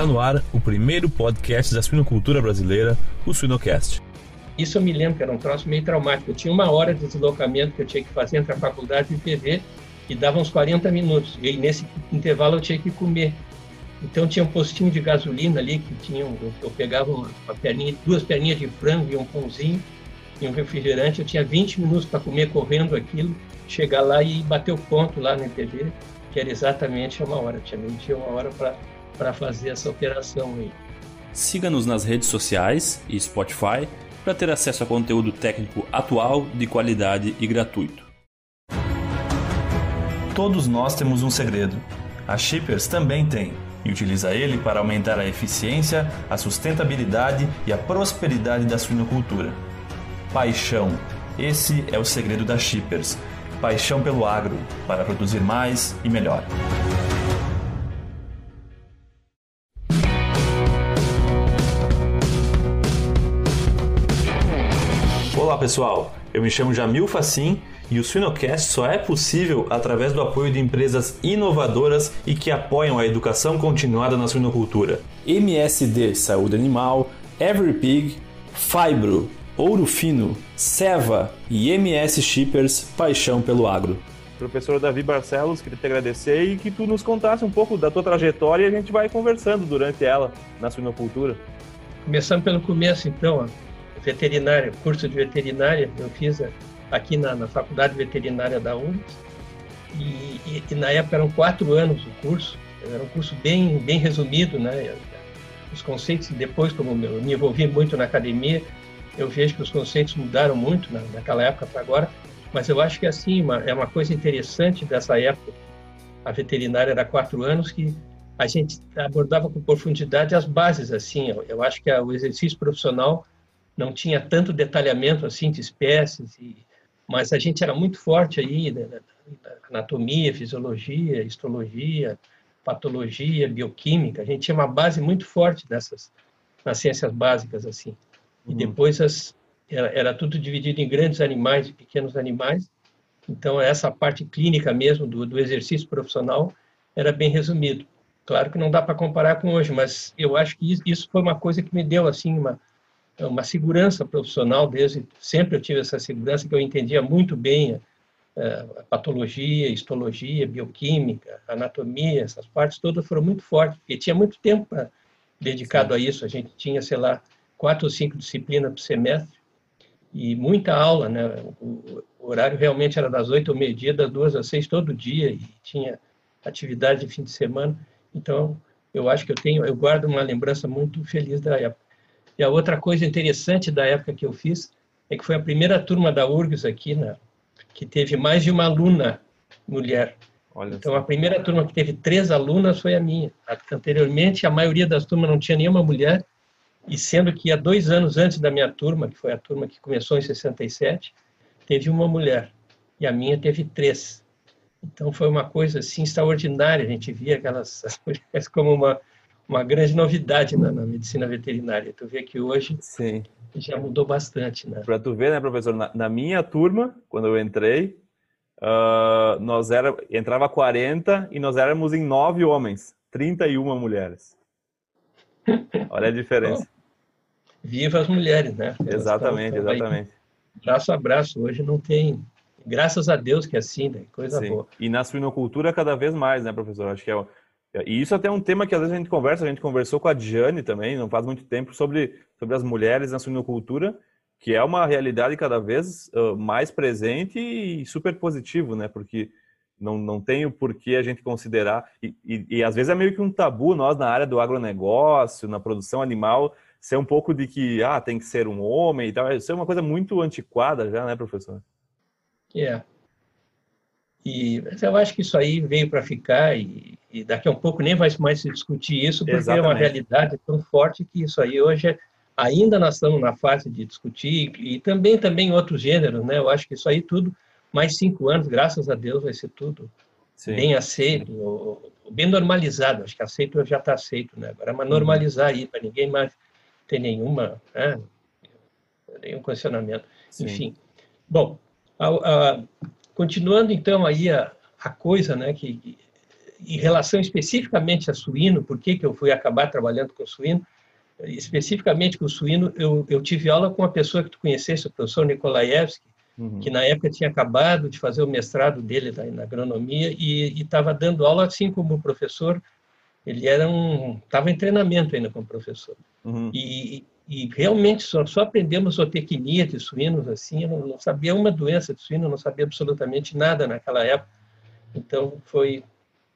Está no ar o primeiro podcast da suinocultura brasileira, o Suinocast. Isso eu me lembro que era um troço meio traumático. Eu tinha uma hora de deslocamento que eu tinha que fazer entre a faculdade e o PV e dava uns 40 minutos. E nesse intervalo eu tinha que comer. Então tinha um postinho de gasolina ali que tinha, eu pegava uma, uma perninha, duas perninhas de frango e um pãozinho e um refrigerante. Eu tinha 20 minutos para comer correndo aquilo, chegar lá e bater o ponto lá no IPV, que era exatamente uma hora. tinha 21 uma hora para fazer essa operação aí. Siga-nos nas redes sociais e Spotify para ter acesso a conteúdo técnico atual, de qualidade e gratuito. Todos nós temos um segredo. A Shippers também tem e utiliza ele para aumentar a eficiência, a sustentabilidade e a prosperidade da suinocultura. Paixão. Esse é o segredo da Shippers. Paixão pelo agro, para produzir mais e melhor. Pessoal, eu me chamo Jamil Facim e o Suinocast só é possível através do apoio de empresas inovadoras e que apoiam a educação continuada na suinocultura. MSD Saúde Animal, EveryPig, Fibro, Ouro Fino, Seva e MS Shippers Paixão pelo Agro. Professor Davi Barcelos, queria te agradecer e que tu nos contasse um pouco da tua trajetória e a gente vai conversando durante ela na suinocultura. Começando pelo começo, então, veterinária, curso de veterinária, eu fiz aqui na, na Faculdade Veterinária da URGS, e, e, e, na época eram quatro anos o curso, era um curso bem, bem resumido, né? Os conceitos, depois, como eu me envolvi muito na academia, eu vejo que os conceitos mudaram muito na, naquela época para agora, mas eu acho que assim, uma, é uma coisa interessante dessa época, a veterinária era quatro anos, que a gente abordava com profundidade as bases, assim, eu, eu acho que o exercício profissional não tinha tanto detalhamento assim de espécies, e, mas a gente era muito forte aí da, da anatomia, fisiologia, histologia, patologia, bioquímica. A gente tinha uma base muito forte dessas nas ciências básicas assim. E uhum. depois as, era, era tudo dividido em grandes animais e pequenos animais. Então essa parte clínica mesmo do, do exercício profissional era bem resumido. Claro que não dá para comparar com hoje, mas eu acho que isso foi uma coisa que me deu assim uma uma segurança profissional desde sempre eu tive essa segurança que eu entendia muito bem a, a patologia, histologia, bioquímica, anatomia, essas partes todas foram muito fortes, porque tinha muito tempo pra, dedicado Sim. a isso. A gente tinha, sei lá, quatro ou cinco disciplinas por semestre e muita aula, né? O, o horário realmente era das oito ao meio-dia, das duas às seis todo dia e tinha atividade de fim de semana. Então, eu acho que eu tenho, eu guardo uma lembrança muito feliz da época. E a outra coisa interessante da época que eu fiz é que foi a primeira turma da URGS aqui, né, que teve mais de uma aluna mulher. Olha então, a primeira turma que teve três alunas foi a minha. Anteriormente, a maioria das turmas não tinha nenhuma mulher, e sendo que há dois anos antes da minha turma, que foi a turma que começou em 67, teve uma mulher, e a minha teve três. Então, foi uma coisa assim extraordinária. A gente via aquelas mulheres como uma, uma grande novidade na, na, medicina veterinária. Tu vê que hoje Sim. já mudou bastante, né? Para tu ver, né, professor? Na, na, minha turma, quando eu entrei, uh, nós era entrava 40 e nós éramos em nove homens, 31 mulheres. Olha a diferença. Viva as mulheres, né? exatamente, estão, exatamente. Aí, braço a braço. Hoje não tem. Graças a Deus que é assim, né? Coisa Sim. boa. E na suinocultura cada vez mais, né, professor? Acho que é e isso até é um tema que às vezes a gente conversa, a gente conversou com a Diane também, não faz muito tempo, sobre, sobre as mulheres na suinocultura, que é uma realidade cada vez uh, mais presente e super positivo, né? Porque não, não tem o porquê a gente considerar, e, e, e, às vezes é meio que um tabu nós na área do agronegócio, na produção animal, ser um pouco de que, ah, tem que ser um homem e tal, isso é uma coisa muito antiquada já, né, professor? É, yeah. E eu acho que isso aí veio para ficar e, e, daqui a um pouco nem vai mais se discutir isso, porque Exatamente. é uma realidade tão forte que isso aí hoje é, ainda nós estamos na fase de discutir e também também outros gêneros, né? Eu acho que isso aí tudo mais cinco anos, graças a Deus, vai ser tudo Sim. bem aceito, ou, bem normalizado. Acho que aceito já está aceito, né? Agora, mas normalizar aí para ninguém mais ter nenhuma, né? nenhum questionamento. Sim. Enfim, bom. A, a, Continuando então aí a, a coisa, né, que em relação especificamente a suíno, por que, que eu fui acabar trabalhando com suíno? Especificamente com o suíno, eu, eu tive aula com uma pessoa que tu conhecesse, o professor Nikolaevski, uhum. que na época tinha acabado de fazer o mestrado dele na agronomia e estava dando aula assim como professor. Ele era um estava em treinamento ainda como professor. Uhum. E, e realmente só, só aprendemos zootecnia de suínos assim, não, não sabia uma doença de suíno, não sabia absolutamente nada naquela época. Então foi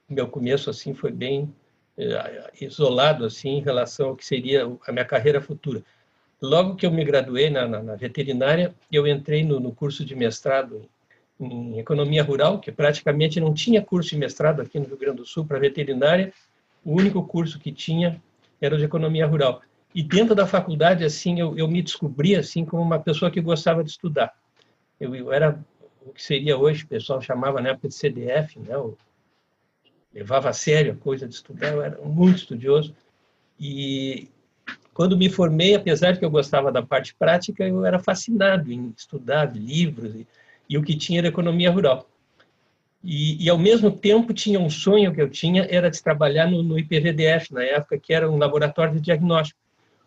meu começo assim foi bem eh, isolado assim em relação ao que seria a minha carreira futura. Logo que eu me graduei na, na, na veterinária, eu entrei no, no, curso de mestrado em economia rural, que praticamente não tinha curso de mestrado aqui no Rio Grande do Sul para veterinária. O único curso que tinha era o de economia rural. E dentro da faculdade, assim, eu, eu me descobri assim como uma pessoa que gostava de estudar. Eu, eu era o que seria hoje, o pessoal chamava na época de CDF, né? Eu levava a sério a coisa de estudar, eu era muito estudioso. E quando me formei, apesar de que eu gostava da parte prática, eu era fascinado em estudar livros e, e o que tinha era economia rural. E, e, ao mesmo tempo tinha um sonho que eu tinha era de trabalhar no, no IPVDF na época que era um laboratório de diagnóstico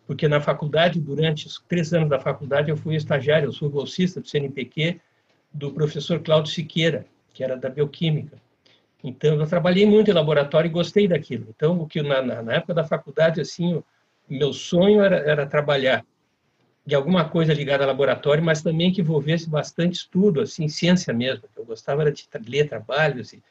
porque na faculdade, durante os três anos da faculdade, eu fui estagiário, eu sou bolsista do CNPq, do professor Cláudio Siqueira, que era da bioquímica. Então, eu trabalhei muito em laboratório e gostei daquilo. Então, o que na, na época da faculdade, assim, o meu sonho era, era trabalhar de alguma coisa ligada a laboratório, mas também que envolvesse bastante estudo, assim, ciência mesmo. Eu gostava era de ler trabalhos, e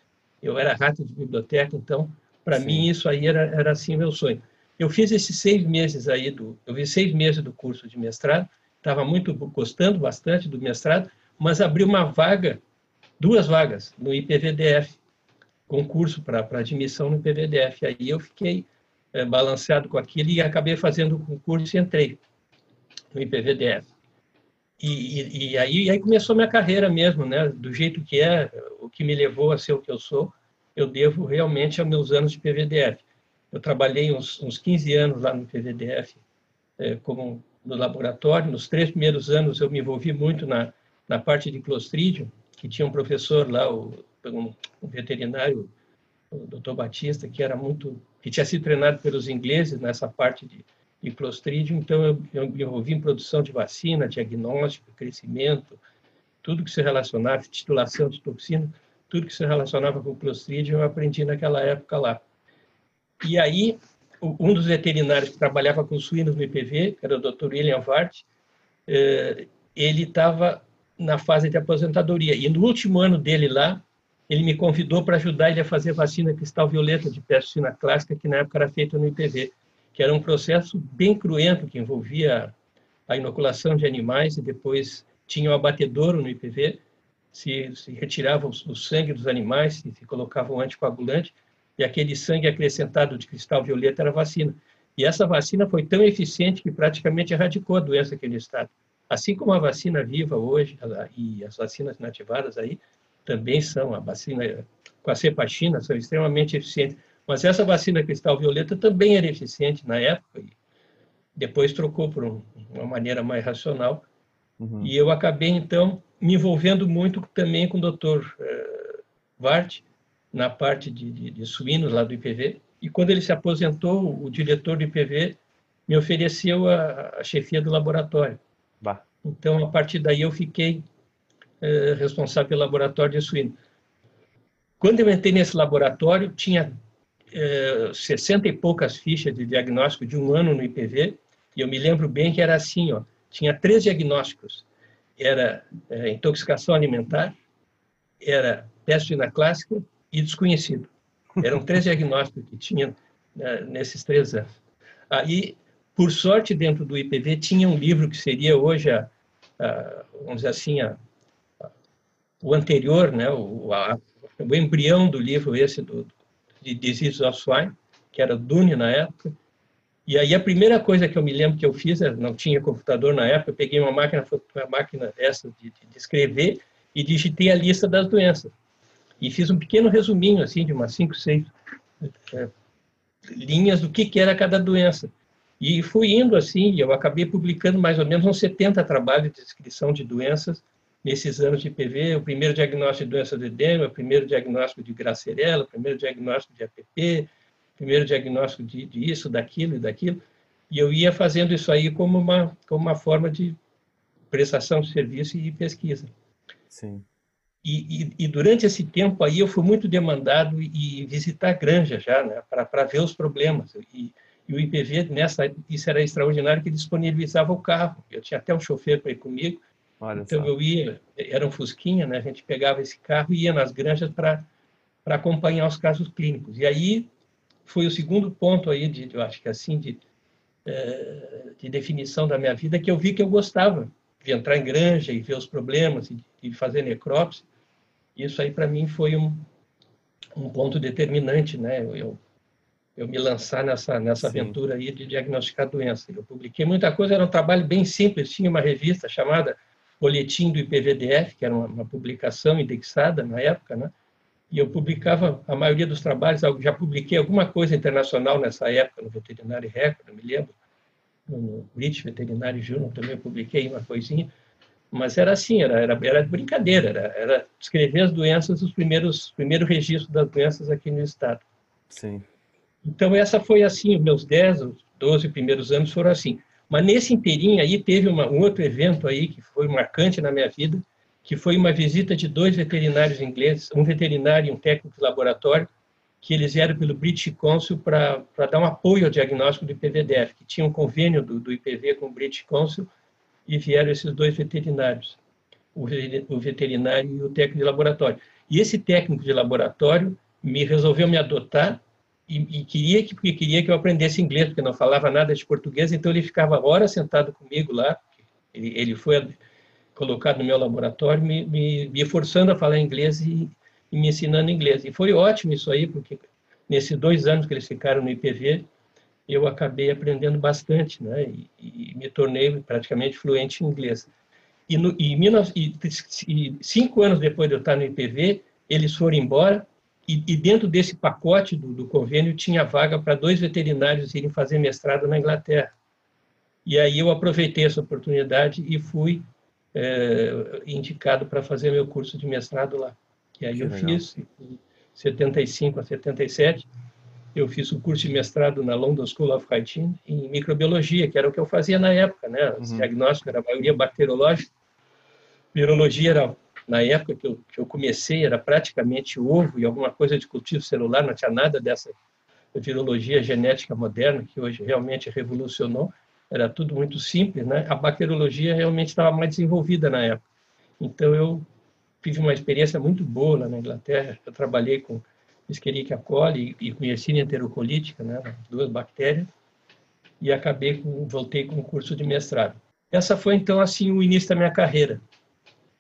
eu era rato de biblioteca, então, para mim, isso aí era, era assim, meu sonho. Eu fiz esses seis meses aí do, eu fiz seis meses do curso de mestrado, estava muito gostando bastante do mestrado, mas abri uma vaga, duas vagas no IPVDF, concurso para admissão no IPVDF. Aí eu fiquei é, balanceado com aquilo e acabei fazendo o concurso e entrei no IPVDF. E, e, e, aí, e aí começou minha carreira mesmo, né? Do jeito que é, o que me levou a ser o que eu sou, eu devo realmente aos meus anos de PVDF. Eu trabalhei uns, uns 15 anos lá no PVDF, é, como no laboratório. Nos três primeiros anos eu me envolvi muito na, na parte de Clostridium, que tinha um professor lá, o, um, um veterinário, o Dr. Batista, que era muito, que tinha sido treinado pelos ingleses nessa parte de, de Clostridium. Então eu, eu me envolvi em produção de vacina, diagnóstico, crescimento, tudo que se relacionava, titulação de toxina, tudo que se relacionava com Clostridium eu aprendi naquela época lá. E aí, um dos veterinários que trabalhava com suínos no IPV, que era o Dr. William Vart, eh, ele estava na fase de aposentadoria. E no último ano dele lá, ele me convidou para ajudar ele a fazer vacina cristal violeta de peste suína clássica, que na época era feita no IPV, que era um processo bem cruento, que envolvia a inoculação de animais e depois tinha o abatedouro no IPV, se, se retirava o, o sangue dos animais, se, se colocava um anticoagulante, e aquele sangue acrescentado de cristal violeta era vacina. E essa vacina foi tão eficiente que praticamente erradicou a doença naquele estado. Assim como a vacina viva hoje e as vacinas inativadas aí também são, a vacina com a cepachina são extremamente eficientes. Mas essa vacina cristal violeta também era eficiente na época e depois trocou por um, uma maneira mais racional. Uhum. E eu acabei, então, me envolvendo muito também com o Dr. Uh, Vart, na parte de, de, de, suínos lá do IPV. E quando ele se aposentou, o diretor do IPV me ofereceu a, a chefia do laboratório. Bah. Então, a partir daí, eu fiquei é, responsável pelo laboratório de suíno. Quando eu entrei nesse laboratório, tinha é, 60 e poucas fichas de diagnóstico de um ano no IPV, e eu me lembro bem que era assim, ó, tinha três diagnósticos. Era é, intoxicação alimentar, era peste suína clássica e desconhecido. Eram três diagnósticos que tinha né, nesses três anos. Aí, por sorte, dentro do IPV tinha um livro que seria hoje, a, a, vamos dizer assim, a, o anterior, né, o, o, embrião do livro esse do, de Disease of Swine, que era Dune na época. E aí a primeira coisa que eu me lembro que eu fiz, não tinha computador na época, eu peguei uma máquina, uma máquina essa de, de escrever e digitei a lista das doenças e fiz um pequeno resuminho, assim, de umas cinco, seis é, linhas do que, que era cada doença. E fui indo assim, e eu acabei publicando mais ou menos uns 70 trabalhos de descrição de doenças nesses anos de IPV, o primeiro diagnóstico de doença do edema, o primeiro diagnóstico de gracerela, o primeiro diagnóstico de APP, o primeiro diagnóstico de, de isso, daquilo e daquilo. E eu ia fazendo isso aí como uma, como uma forma de prestação de serviço e pesquisa. Sim. E, e, e, durante esse tempo aí eu fui muito demandado e visitar granja já, né, para ver os problemas. E, e, o IPV nessa isso era extraordinário que disponibilizava o carro. Eu tinha até um chofer para ir comigo. Olha então só. eu ia, era um fusquinha, né? A gente pegava esse carro e ia nas granjas para para acompanhar os casos clínicos. E aí foi o segundo ponto aí de, eu acho que assim de eh, de definição da minha vida que eu vi que eu gostava de entrar em granja e ver os problemas e, e fazer necrópsia isso aí, para mim, foi um, um ponto determinante, né? Eu, eu me lançar nessa, nessa aventura aí de diagnosticar doença. Eu publiquei muita coisa, era um trabalho bem simples. Tinha uma revista chamada Boletim do IPVDF, que era uma, uma publicação indexada na época, né? E eu publicava a maioria dos trabalhos, já publiquei alguma coisa internacional nessa época, no Veterinário Record, me lembro, no British Veterinary Journal também eu publiquei uma coisinha. Mas era assim, era, era, era brincadeira, era, era descrever as doenças, os primeiros primeiros registros das doenças aqui no estado. Sim. Então essa foi assim, os meus 10, 12 primeiros anos foram assim. Mas nesse inteirinho aí teve uma, um outro evento aí que foi marcante na minha vida, que foi uma visita de dois veterinários ingleses, um veterinário e um técnico de laboratório, que eles vieram pelo British Council para dar um apoio ao diagnóstico do IPVDF, que tinha um convênio do, do IPV com o British Council e vieram esses dois veterinários, o veterinário e o técnico de laboratório. E esse técnico de laboratório me resolveu me adotar e, e queria que porque queria que eu aprendesse inglês, porque não falava nada de português, então ele ficava horas sentado comigo lá. Ele, ele foi colocado no meu laboratório, me, me, me forçando a falar inglês e, e me ensinando inglês. E foi ótimo isso aí, porque nesses dois anos que eles ficaram no IPV, eu acabei aprendendo bastante, né? E, e me tornei praticamente fluente em inglês. E, no, e, e, cinco anos depois de eu estar no IPV, eles foram embora e, e dentro desse pacote do, do, convênio tinha vaga para dois veterinários irem fazer mestrado na Inglaterra. E aí eu aproveitei essa oportunidade e fui é, indicado para fazer meu curso de mestrado lá. E aí que eu legal. fiz, em 75 a 77, eu fiz o curso de mestrado na London School of Hygiene em microbiologia, que era o que eu fazia na época, né? O uhum. diagnóstico era a maioria bacteriológica. Virologia era, na época que eu, que eu comecei, era praticamente ovo e alguma coisa de cultivo celular, não tinha nada dessa virologia genética moderna, que hoje realmente revolucionou. Era tudo muito simples, né? A bacteriologia realmente estava mais desenvolvida na época. Então, eu tive uma experiência muito boa lá na Inglaterra. Eu trabalhei com Escherichia coli e Yersinia enterocolítica, né, duas bactérias, e acabei com, voltei com o curso de mestrado. Essa foi então assim o início da minha carreira.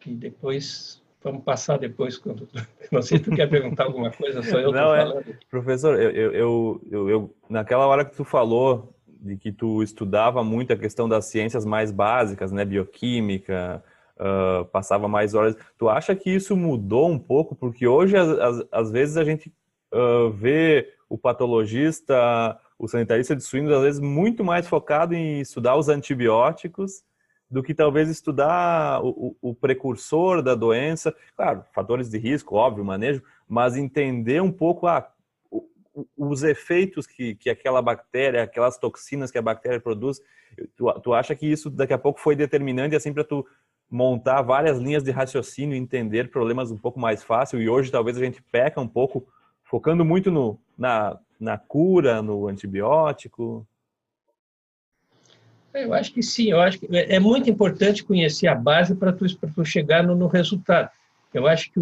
E depois vamos passar depois quando não sei se tu quer perguntar alguma coisa, só eu não, é, professor, eu, eu, eu, eu, naquela hora que tu falou de que tu estudava muito a questão das ciências mais básicas, né, bioquímica, uh, passava mais horas. Tu acha que isso mudou um pouco? Porque hoje, às, vezes, a gente uh, vê o patologista, o sanitarista de suínos, às vezes, muito mais focado em estudar os antibióticos do que talvez estudar o, o, precursor da doença. Claro, fatores de risco, óbvio, manejo, mas entender um pouco ah, os efeitos que, que aquela bactéria, aquelas toxinas que a bactéria produz. Tu, tu acha que isso daqui a pouco foi determinante assim para tu montar várias linhas de raciocínio, entender problemas um pouco mais fácil. E hoje talvez a gente peca um pouco, focando muito no, na, na cura, no antibiótico. Eu acho que sim, eu acho que é, é muito importante conhecer a base para tu, tu chegar no, no, resultado. Eu acho que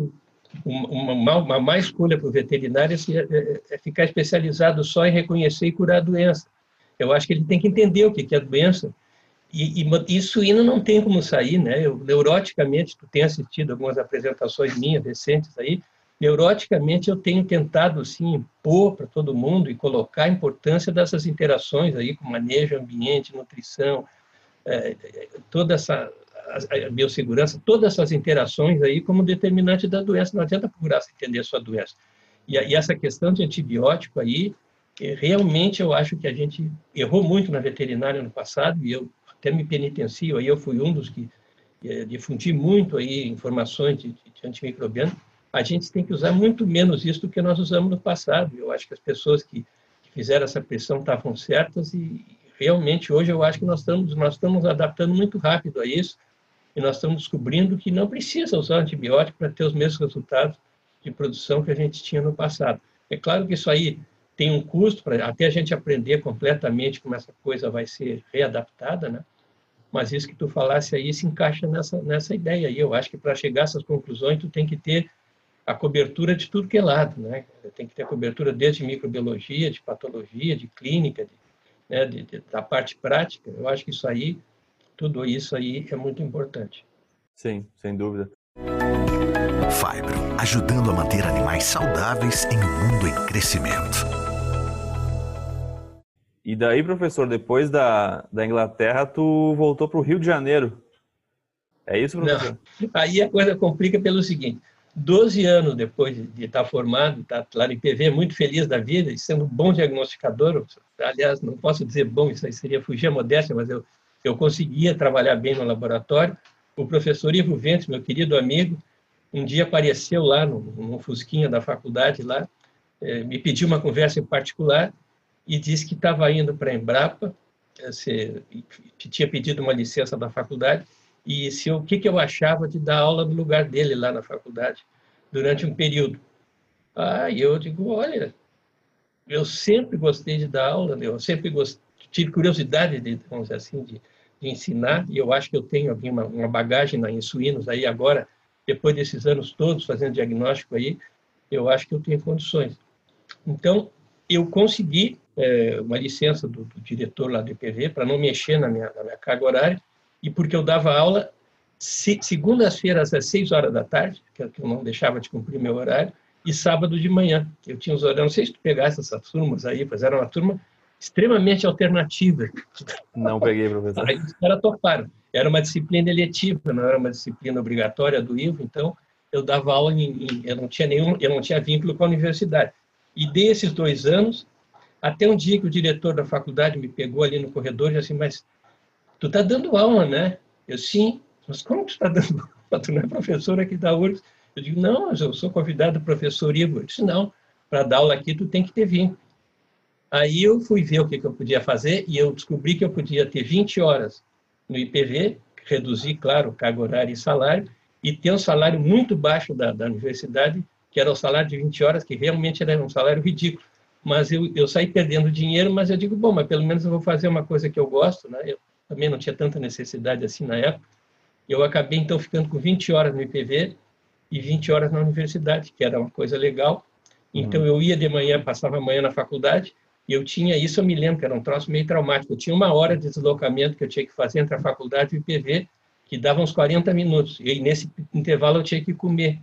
uma, uma, má escolha para o veterinário é, é, é, ficar especializado só em reconhecer e curar a doença. Eu acho que ele tem que entender o que é a doença, e, e, e, não tem como sair, né? Eu, neuroticamente, tu tem assistido algumas apresentações minhas recentes aí, neuroticamente eu tenho tentado, assim, impor para todo mundo e colocar a importância dessas interações aí com manejo, ambiente, nutrição, é, toda essa a, a biossegurança, todas essas interações aí como determinante da doença. Não adianta procurar entender a sua doença. E, e essa questão de antibiótico aí, é, realmente eu acho que a gente errou muito na veterinária no passado, e eu até me penitencio, aí eu fui um dos que é, difundir muito aí informações de, de antimicrobiano, a gente tem que usar muito menos isso do que nós usamos no passado. Eu acho que as pessoas que, que fizeram essa pressão estavam certas e realmente hoje eu acho que nós estamos nós estamos adaptando muito rápido a isso e nós estamos descobrindo que não precisa usar antibiótico para ter os mesmos resultados de produção que a gente tinha no passado. É claro que isso aí tem um custo para até a gente aprender completamente como essa coisa vai ser readaptada, né? Mas isso que tu falasse aí se encaixa nessa nessa ideia aí. Eu acho que para chegar a essas conclusões tu tem que ter a cobertura de tudo que é lado, né? Tem que ter a cobertura desde microbiologia, de patologia, de clínica, de, né, de, de, da parte prática. Eu acho que isso aí tudo isso aí é muito importante. Sim, sem dúvida. Fibro, ajudando a manter animais saudáveis em um mundo em crescimento. E daí, professor, depois da, da Inglaterra, tu voltou para o Rio de Janeiro. É isso, professor? Não. Aí a coisa complica pelo seguinte: 12 anos depois de estar formado, estar lá em PV, muito feliz da vida e sendo bom diagnosticador, aliás, não posso dizer bom, isso aí seria fugir a modéstia, mas eu eu conseguia trabalhar bem no laboratório. O professor Ivo Ventes, meu querido amigo, um dia apareceu lá no, no Fusquinha da faculdade lá, eh, me pediu uma conversa em particular e disse que estava indo para a Embrapa, eh, se, tinha pedido uma licença da faculdade e se o que, que eu achava de dar aula no lugar dele lá na faculdade durante um período. Ah, e eu digo, olha, eu sempre gostei de dar aula, eu sempre gostei, tive curiosidade de, vamos dizer assim, de, de ensinar, e eu acho que eu tenho uma, uma bagagem em suínos aí agora, depois desses anos todos fazendo diagnóstico aí, eu acho que eu tenho condições. Então, eu consegui é, uma licença do, do, diretor lá do IPV para não mexer na minha, na minha carga horária, e porque eu dava aula se, segundas-feiras às seis horas da tarde, que eu não deixava de cumprir meu horário, e sábado de manhã. Eu tinha os horários, não sei se tu pegasse essas turmas aí, mas era uma turma extremamente alternativa. Não peguei, professor. Aí os caras toparam. Era uma disciplina eletiva, não era uma disciplina obrigatória do IVO, então eu dava aula em, em, eu não tinha nenhum, eu não tinha vínculo com a universidade. E desses dois anos, até um dia que o diretor da faculdade me pegou ali no corredor e disse assim, mas tu tá dando aula, né? Eu, sim. Mas como tu está dando aula? Tu não é professor aqui da URGS? Eu digo, não, eu sou convidado do professor Ivo. Eu disse, não, para dar aula aqui tu tem que ter vínculo. Aí eu fui ver o que, que eu podia fazer e eu descobri que eu podia ter 20 horas no IPV, reduzir, claro, carga horária e salário, e ter um salário muito baixo da, da universidade, que era o salário de 20 horas, que realmente era um salário ridículo. Mas eu, eu saí perdendo dinheiro, mas eu digo, bom, mas pelo menos eu vou fazer uma coisa que eu gosto, né? Eu também não tinha tanta necessidade assim na época. Eu acabei, então, ficando com 20 horas no IPV e 20 horas na universidade, que era uma coisa legal. Então, uhum. eu ia de manhã, passava a manhã na faculdade, e eu tinha, isso eu me lembro, que era um troço meio traumático. Eu tinha uma hora de deslocamento que eu tinha que fazer entre a faculdade e o IPV, que dava uns 40 minutos. E nesse intervalo eu tinha que comer.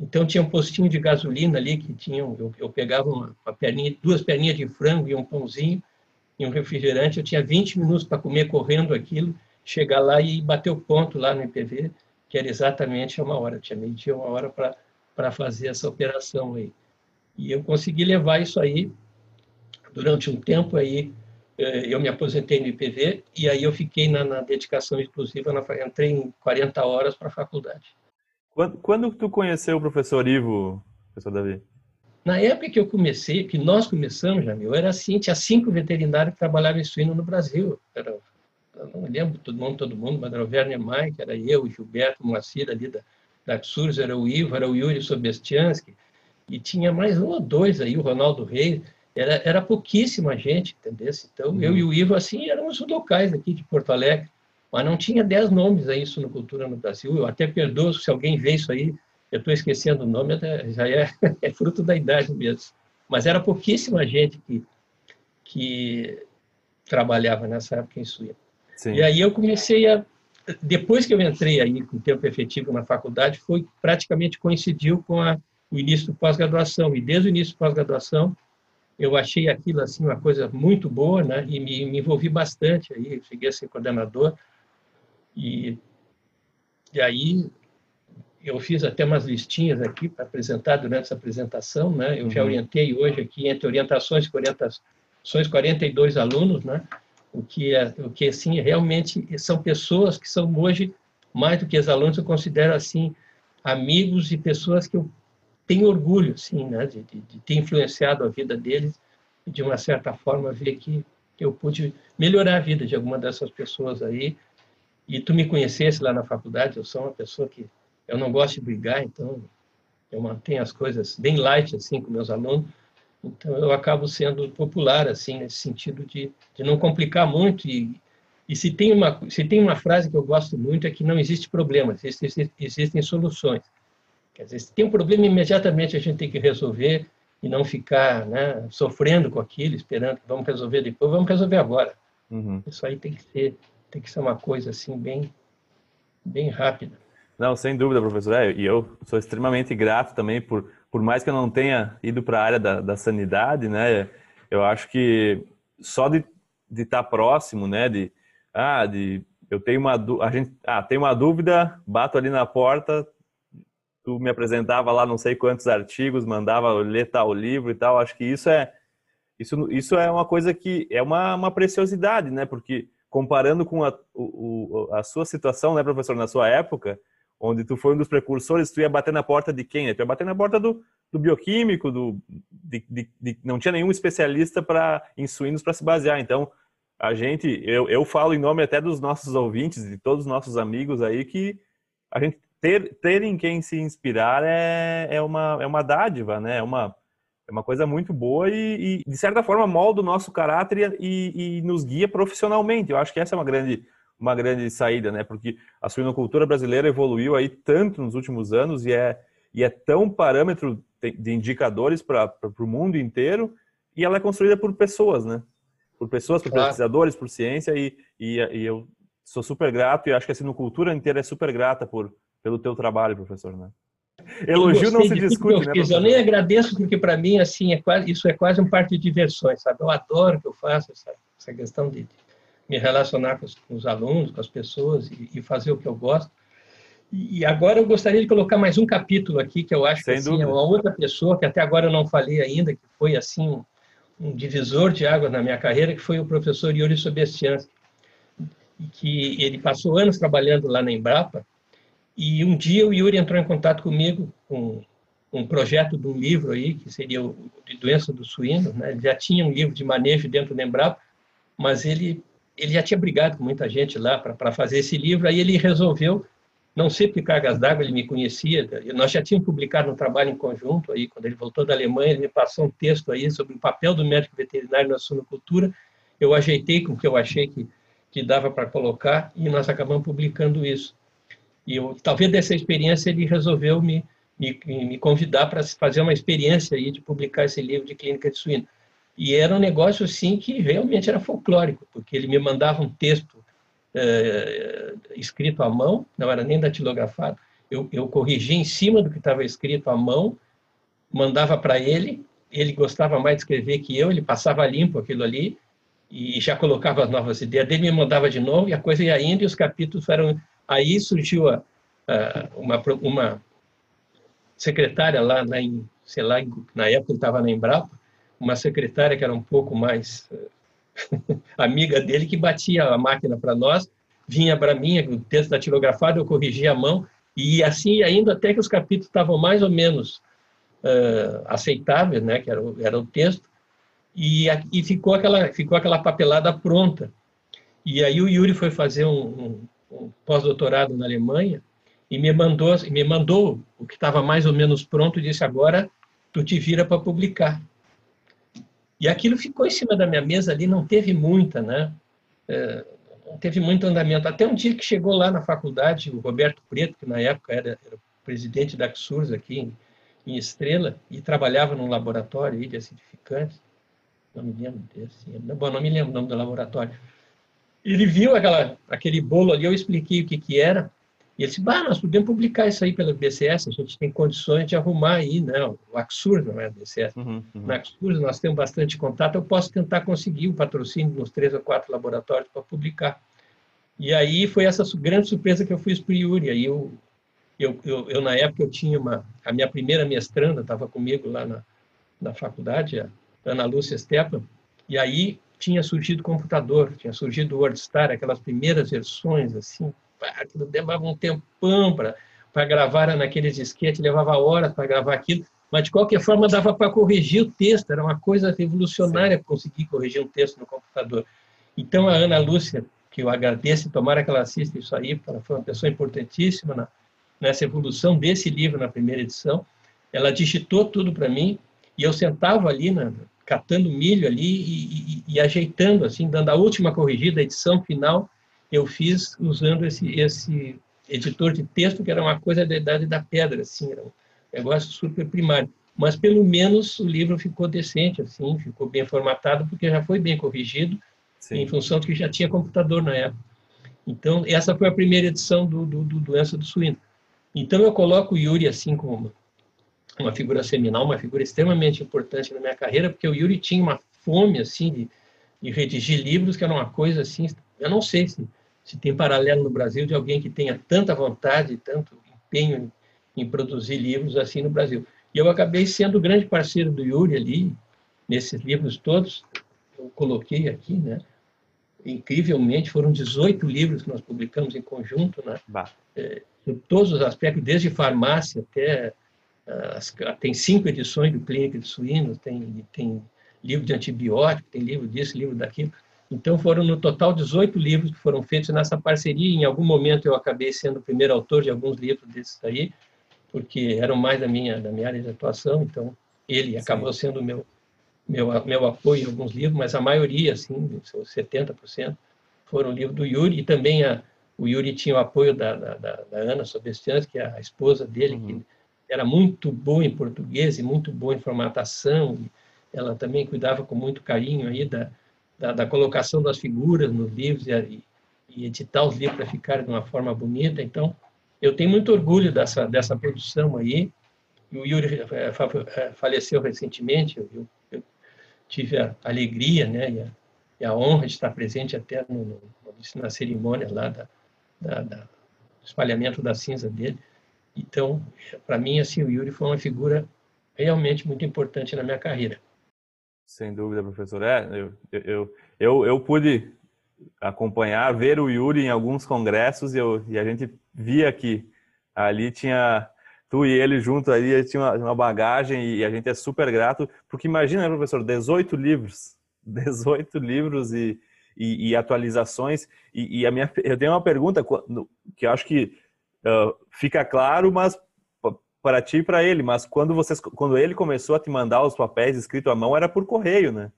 Então tinha um postinho de gasolina ali que tinha, eu, eu pegava uma, uma perninha, duas perninhas de frango e um pãozinho e um refrigerante. Eu tinha 20 minutos para comer correndo aquilo, chegar lá e bater o ponto lá no IPV, que era exatamente uma hora. Eu tinha meio dia, uma hora para fazer essa operação aí. E eu consegui levar isso aí durante um tempo aí eh, eu me aposentei no IPV e aí eu fiquei na, na dedicação exclusiva, na, entrei em 40 horas para a faculdade. Quando, quando tu conheceu o professor Ivo, professor Davi? Na época que eu comecei, que nós começamos, Jamil, era assim, tinha cinco veterinários que trabalhavam em suíno no Brasil. Era, eu não lembro todo mundo, todo mundo, mas era o Werner Mike, era eu, o Gilberto, o Moacir ali da, da Xurs, era o Ivo, era o Yuri Sobestiansky, e tinha mais um ou dois aí, o Ronaldo Reis, era, era pouquíssima gente, entendeu? Então, uhum. eu e o Ivo, assim, éramos locais aqui de Porto Alegre, mas não tinha dez nomes aí isso no Cultura no Brasil. Eu até perdoo se alguém vê isso aí, eu estou esquecendo o nome, já é, é fruto da idade mesmo. Mas era pouquíssima gente que, que trabalhava nessa época em Suíça. E aí eu comecei a depois que eu entrei aí com tempo efetivo na faculdade, foi praticamente coincidiu com a, o início do pós-graduação. E desde o início do pós-graduação, eu achei aquilo assim uma coisa muito boa, né? E me, me envolvi bastante aí, cheguei a ser coordenador e e aí eu fiz até umas listinhas aqui para apresentar durante essa apresentação, né? Eu uhum. já orientei hoje aqui entre orientações e orientações 42 alunos, né? O que é o que assim realmente são pessoas que são hoje mais do que ex-alunos, eu considero assim amigos e pessoas que eu tenho orgulho, assim, né, de, de, de ter influenciado a vida deles e de uma certa forma ver que eu pude melhorar a vida de alguma dessas pessoas aí. E tu me conhecesse lá na faculdade, eu sou uma pessoa que eu não gosto de brigar, então eu mantenho as coisas bem light assim com meus alunos. Então eu acabo sendo popular assim nesse sentido de, de não complicar muito e, e se tem uma se tem uma frase que eu gosto muito é que não existe problema, existem, existem soluções. Quer dizer, se tem um problema imediatamente a gente tem que resolver e não ficar né, sofrendo com aquilo, esperando que vamos resolver depois, vamos resolver agora. Uhum. Isso aí tem que ser tem que ser uma coisa assim bem bem rápida. Não, sem dúvida, professor. É, e eu sou extremamente grato também por, por mais que eu não tenha ido para a área da, da sanidade, né? Eu acho que só de, estar próximo, né? De, ah, de eu tenho uma a gente, ah, tem uma dúvida, bato ali na porta, tu me apresentava lá não sei quantos artigos, mandava ler tal livro e tal. Acho que isso é isso, isso é uma coisa que é uma, uma preciosidade, né? Porque comparando com a, o, a sua situação, né, professor, na sua época, onde tu foi um dos precursores, tu ia bater na porta de quem? Né? Tu ia bater na porta do, do bioquímico, do, de, de, de, não tinha nenhum especialista para em suínos para se basear. Então, a gente, eu, eu falo em nome até dos nossos ouvintes, de todos os nossos amigos aí, que a gente ter, ter em quem se inspirar é, é, uma, é uma dádiva, né? É uma, é uma coisa muito boa e, e de certa forma, molda o nosso caráter e, e nos guia profissionalmente. Eu acho que essa é uma grande uma grande saída, né? Porque a suinocultura brasileira evoluiu aí tanto nos últimos anos e é, e é tão parâmetro de indicadores para o mundo inteiro e ela é construída por pessoas, né? Por pessoas, por claro. pesquisadores, por ciência e, e, e, eu sou super grato e acho que a sinocultura inteira é super grata por, pelo teu trabalho, professor, né? Elogio não se discute, né? Eu nem agradeço porque para mim assim é quase isso é quase um parque de diversões, sabe? Eu adoro que eu faço essa, essa questão de, me relacionar com os, com os alunos, com as pessoas e, e, fazer o que eu gosto. E, agora eu gostaria de colocar mais um capítulo aqui que eu acho Sem que assim, é uma outra pessoa que até agora eu não falei ainda, que foi assim um, um divisor de águas na minha carreira, que foi o professor Yuri Sobestiansky, que ele passou anos trabalhando lá na Embrapa e um dia o Yuri entrou em contato comigo com um projeto de um livro aí, que seria o de doença do suíno, né? Ele já tinha um livro de manejo dentro da Embrapa, mas ele ele já tinha brigado com muita gente lá para fazer esse livro, aí ele resolveu, não sei por cargas d'água, ele me conhecia, nós já tínhamos publicado um trabalho em conjunto, aí quando ele voltou da Alemanha, ele me passou um texto aí sobre o papel do médico veterinário na suinocultura, eu ajeitei com o que eu achei que, que dava para colocar, e nós acabamos publicando isso. E eu, talvez dessa experiência ele resolveu me, me, me convidar para fazer uma experiência aí de publicar esse livro de clínica de suíno. E era um negócio assim que realmente era folclórico, porque ele me mandava um texto é, escrito à mão, não era nem datilografado, eu, eu corrigia em cima do que estava escrito à mão, mandava para ele, ele gostava mais de escrever que eu, ele passava limpo aquilo ali e já colocava as novas ideias dele, me mandava de novo e a coisa ia indo e os capítulos foram... Aí surgiu a, a, uma, uma secretária lá, em, sei lá, na época ele estava na Embrapa, uma secretária que era um pouco mais eh, amiga dele, que batia a máquina para nós, vinha para mim, o texto datilografado, eu corrigia a mão, e assim ainda até que os capítulos estavam mais ou menos uh, aceitáveis, né, que era, era o texto, e, e ficou, aquela, ficou aquela papelada pronta. E aí o Yuri foi fazer um, um, um pós-doutorado na Alemanha e me mandou, me mandou o que estava mais ou menos pronto e disse, agora tu te vira para publicar. E aquilo ficou em cima da minha mesa ali, não teve muita, né? É, não teve muito andamento. Até um dia que chegou lá na faculdade, o Roberto Preto, que na época era, era presidente da XURS aqui em, em, Estrela, e trabalhava num laboratório de acidificantes, não me lembro desse, bom, não me lembro o nome do laboratório. Ele viu aquela, aquele bolo ali, eu expliquei o que, que era, e ele disse, bah, nós podemos publicar isso aí pela BCS, a gente tem condições de arrumar aí, né? O Axur não é a BCS. Uhum, uhum. Na Axur nós temos bastante contato, eu posso tentar conseguir o patrocínio nos três ou quatro laboratórios para publicar. E aí foi essa grande surpresa que eu fiz para o Yuri. Aí eu, eu, eu, eu, na época, eu tinha uma... A minha primeira mestranda estava comigo lá na, na faculdade, a Ana Lúcia Stepan, e aí tinha surgido o computador, tinha surgido o WordStar, aquelas primeiras versões, assim, aquilo levava um tempão para gravar naqueles esquetes, levava horas para gravar aquilo, mas de qualquer forma dava para corrigir o texto, era uma coisa revolucionária Sim. conseguir corrigir um texto no computador. Então a Ana Lúcia, que eu agradeço, tomara que ela assista isso aí, ela foi uma pessoa importantíssima na, nessa evolução desse livro na primeira edição, ela digitou tudo para mim e eu sentava ali, na, catando milho ali e, e, e, ajeitando, assim, dando a última corrigida, a edição final, eu fiz usando esse, esse editor de texto, que era uma coisa da idade da pedra, assim, era um negócio super primário. Mas, pelo menos, o livro ficou decente, assim, ficou bem formatado, porque já foi bem corrigido, Sim. em função de que já tinha computador na época. Então, essa foi a primeira edição do, do, do Doença do Suíno. Então, eu coloco o Yuri, assim, como uma figura seminal, uma figura extremamente importante na minha carreira, porque o Yuri tinha uma fome assim de, de redigir livros que era uma coisa assim, eu não sei se, se tem paralelo no Brasil de alguém que tenha tanta vontade, tanto empenho em, em produzir livros assim no Brasil. E eu acabei sendo o grande parceiro do Yuri ali, nesses livros todos, eu coloquei aqui, né? Incrivelmente, foram 18 livros que nós publicamos em conjunto, né? É, em todos os aspectos, desde farmácia até as, tem cinco edições do Clínica de Suínos, tem, tem livro de antibiótico, tem livro disso, livro daquilo. Então, foram no total 18 livros que foram feitos nessa parceria. Em algum momento, eu acabei sendo o primeiro autor de alguns livros desses aí, porque eram mais da minha, da minha área de atuação. Então, ele Sim. acabou sendo o meu, meu, meu apoio em alguns livros, mas a maioria, assim, 70%, foram livros do Yuri. E também a, o Yuri tinha o apoio da, da, da Ana Sobestians, que é a esposa dele, uhum. que era muito boa em português e muito boa em formatação. Ela também cuidava com muito carinho aí da, da, da colocação das figuras nos livros e, e editar os livros para ficarem de uma forma bonita. Então, eu tenho muito orgulho dessa, dessa produção aí. O Yuri eh, eh, faleceu recentemente, eu, eu tive a alegria né, e, a, e, a, honra de estar presente até no, no, na cerimônia lá da, da, da, espalhamento da cinza dele. Então, para mim, assim, o Yuri foi uma figura realmente muito importante na minha carreira. Sem dúvida, professor. É, eu, eu, eu, eu pude acompanhar, ver o Yuri em alguns congressos e, eu, e a gente via que ali tinha tu e ele junto ali, tinha uma, uma, bagagem e a gente é super grato, porque imagina, né, professor, 18 livros, 18 livros e, e, e atualizações. E, e, a minha, eu tenho uma pergunta que eu acho que uh, fica claro, mas para ti e para ele. Mas quando vocês, quando ele começou a te mandar os papéis escritos à mão, era por correio, né?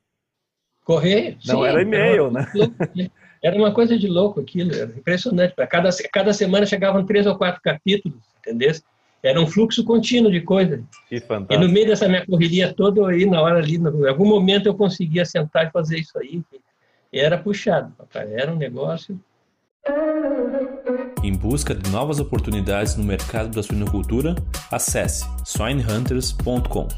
Correio? Não sim, era e-mail, né? né? Era uma coisa de louco aquilo, era impressionante. Para cada, cada semana chegavam três ou quatro capítulos, entendeu? Era um fluxo contínuo de coisa. Que fantástico. E no meio dessa minha correria toda, aí na hora ali, em algum momento eu conseguia sentar e fazer isso aí. E era puxado, papai. Era um negócio em busca de novas oportunidades no mercado da suinocultura, acesse swinehunters.com.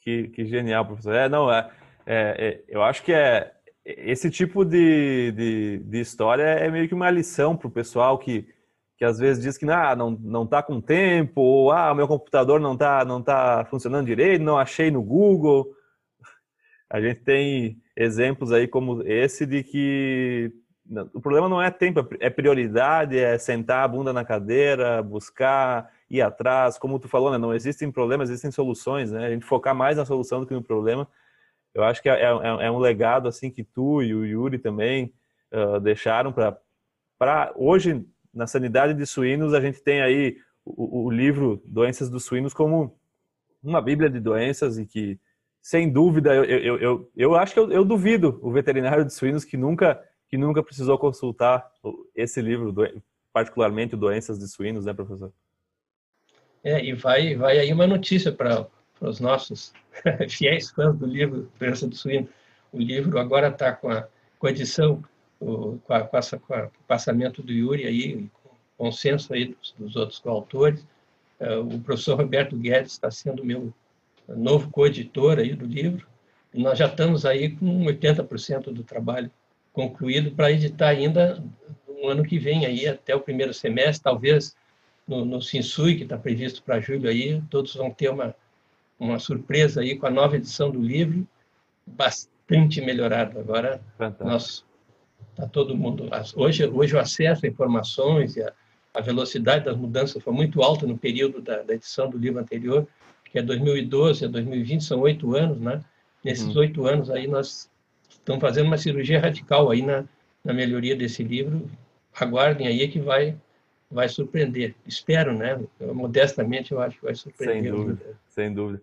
Que, que, genial, professor. É, não, é, é, é, eu acho que é esse tipo de, de, de história é meio que uma lição para o pessoal que, que às vezes diz que ah, não não está com tempo ou ah, meu computador não está não tá funcionando direito, não achei no Google. A gente tem exemplos aí como esse de que o problema não é tempo, é prioridade, é sentar a bunda na cadeira, buscar, ir atrás. Como tu falou, né? não existem problemas, existem soluções, né? A gente focar mais na solução do que no problema. Eu acho que é, é, é um legado assim que tu e o Yuri também uh, deixaram para para hoje na sanidade de suínos a gente tem aí o, o livro Doenças dos Suínos como uma bíblia de doenças e que sem dúvida, eu, eu, eu, eu acho que eu, eu, duvido o veterinário de suínos que nunca, que nunca precisou consultar esse livro, particularmente Doenças de Suínos, né, professor? É, e vai, vai aí uma notícia para os nossos fiéis fãs do livro Doença do Suíno. O livro agora está com a, com a edição, o, com, a, com, a, com, o passamento do Yuri aí, com consenso aí dos, dos outros coautores. Uh, o professor Roberto Guedes está sendo meu novo coeditor aí do livro, e nós já estamos aí com 80% do trabalho concluído para editar ainda no ano que vem aí até o primeiro semestre, talvez no, no Sinsui, que está previsto para julho aí, todos vão ter uma uma surpresa aí com a nova edição do livro, bastante melhorado. Agora Fantástico. nós Tá todo mundo hoje hoje o acesso a informações e a, a velocidade das mudanças foi muito alta no período da, da, edição do livro anterior, que é 2012 a 2020, são oito anos, né? Nesses uhum. oito anos aí nós estamos fazendo uma cirurgia radical aí na, na melhoria desse livro. Aguardem aí que vai vai surpreender. Espero, né? Eu, modestamente eu acho que vai surpreender. Sem dúvida, sem dúvida.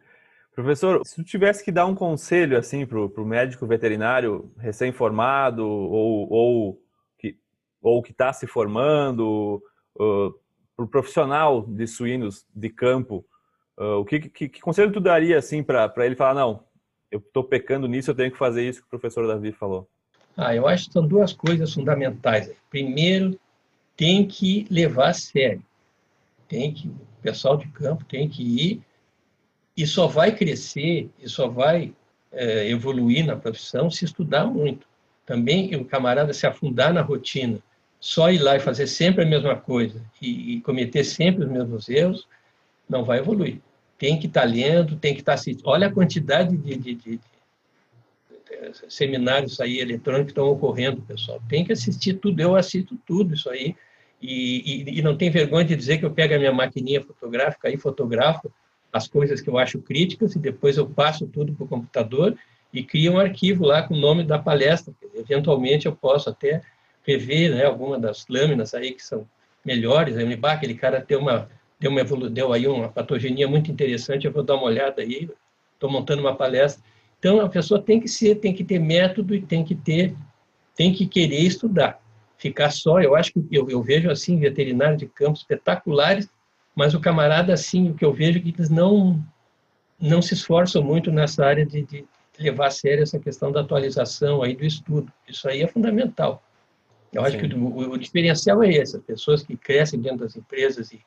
Professor, se tu tivesse que dar um conselho assim para o médico veterinário recém-formado ou, ou que ou que está se formando, uh, para o profissional de suínos de campo, uh, o que, que, que, conselho tu daria assim para ele falar não, eu estou pecando nisso, eu tenho que fazer isso que o professor Davi falou? Ah, eu acho que são duas coisas fundamentais. Primeiro, tem que levar a sério. Tem que, o pessoal de campo tem que ir e só vai crescer e só vai é, evoluir na profissão se estudar muito. Também o camarada se afundar na rotina, só ir lá e fazer sempre a mesma coisa e, e cometer sempre os mesmos erros, não vai evoluir. Tem que estar lendo, tem que estar assistindo. Olha a quantidade de, de, de, de seminários aí eletrônicos que estão ocorrendo, pessoal. Tem que assistir tudo. Eu assisto tudo isso aí e, e, e, não tem vergonha de dizer que eu pego a minha maquininha fotográfica e fotografo as coisas que eu acho críticas e depois eu passo tudo para o computador e crio um arquivo lá com o nome da palestra. Eventualmente eu posso até rever né, alguma das lâminas aí que são melhores. Aí, bah, aquele cara deu uma deu uma deu aí uma patogenia muito interessante. Eu vou dar uma olhada aí. Estou montando uma palestra. Então a pessoa tem que ser, tem que ter método e tem que ter, tem que querer estudar ficar só. Eu acho que eu, eu vejo assim veterinários de campo espetaculares, mas o camarada assim o que eu vejo é que eles não não se esforçam muito nessa área de, de levar a sério essa questão da atualização aí do estudo. Isso aí é fundamental. Eu acho Sim. que o, o, diferencial é esse. As pessoas que crescem dentro das empresas e,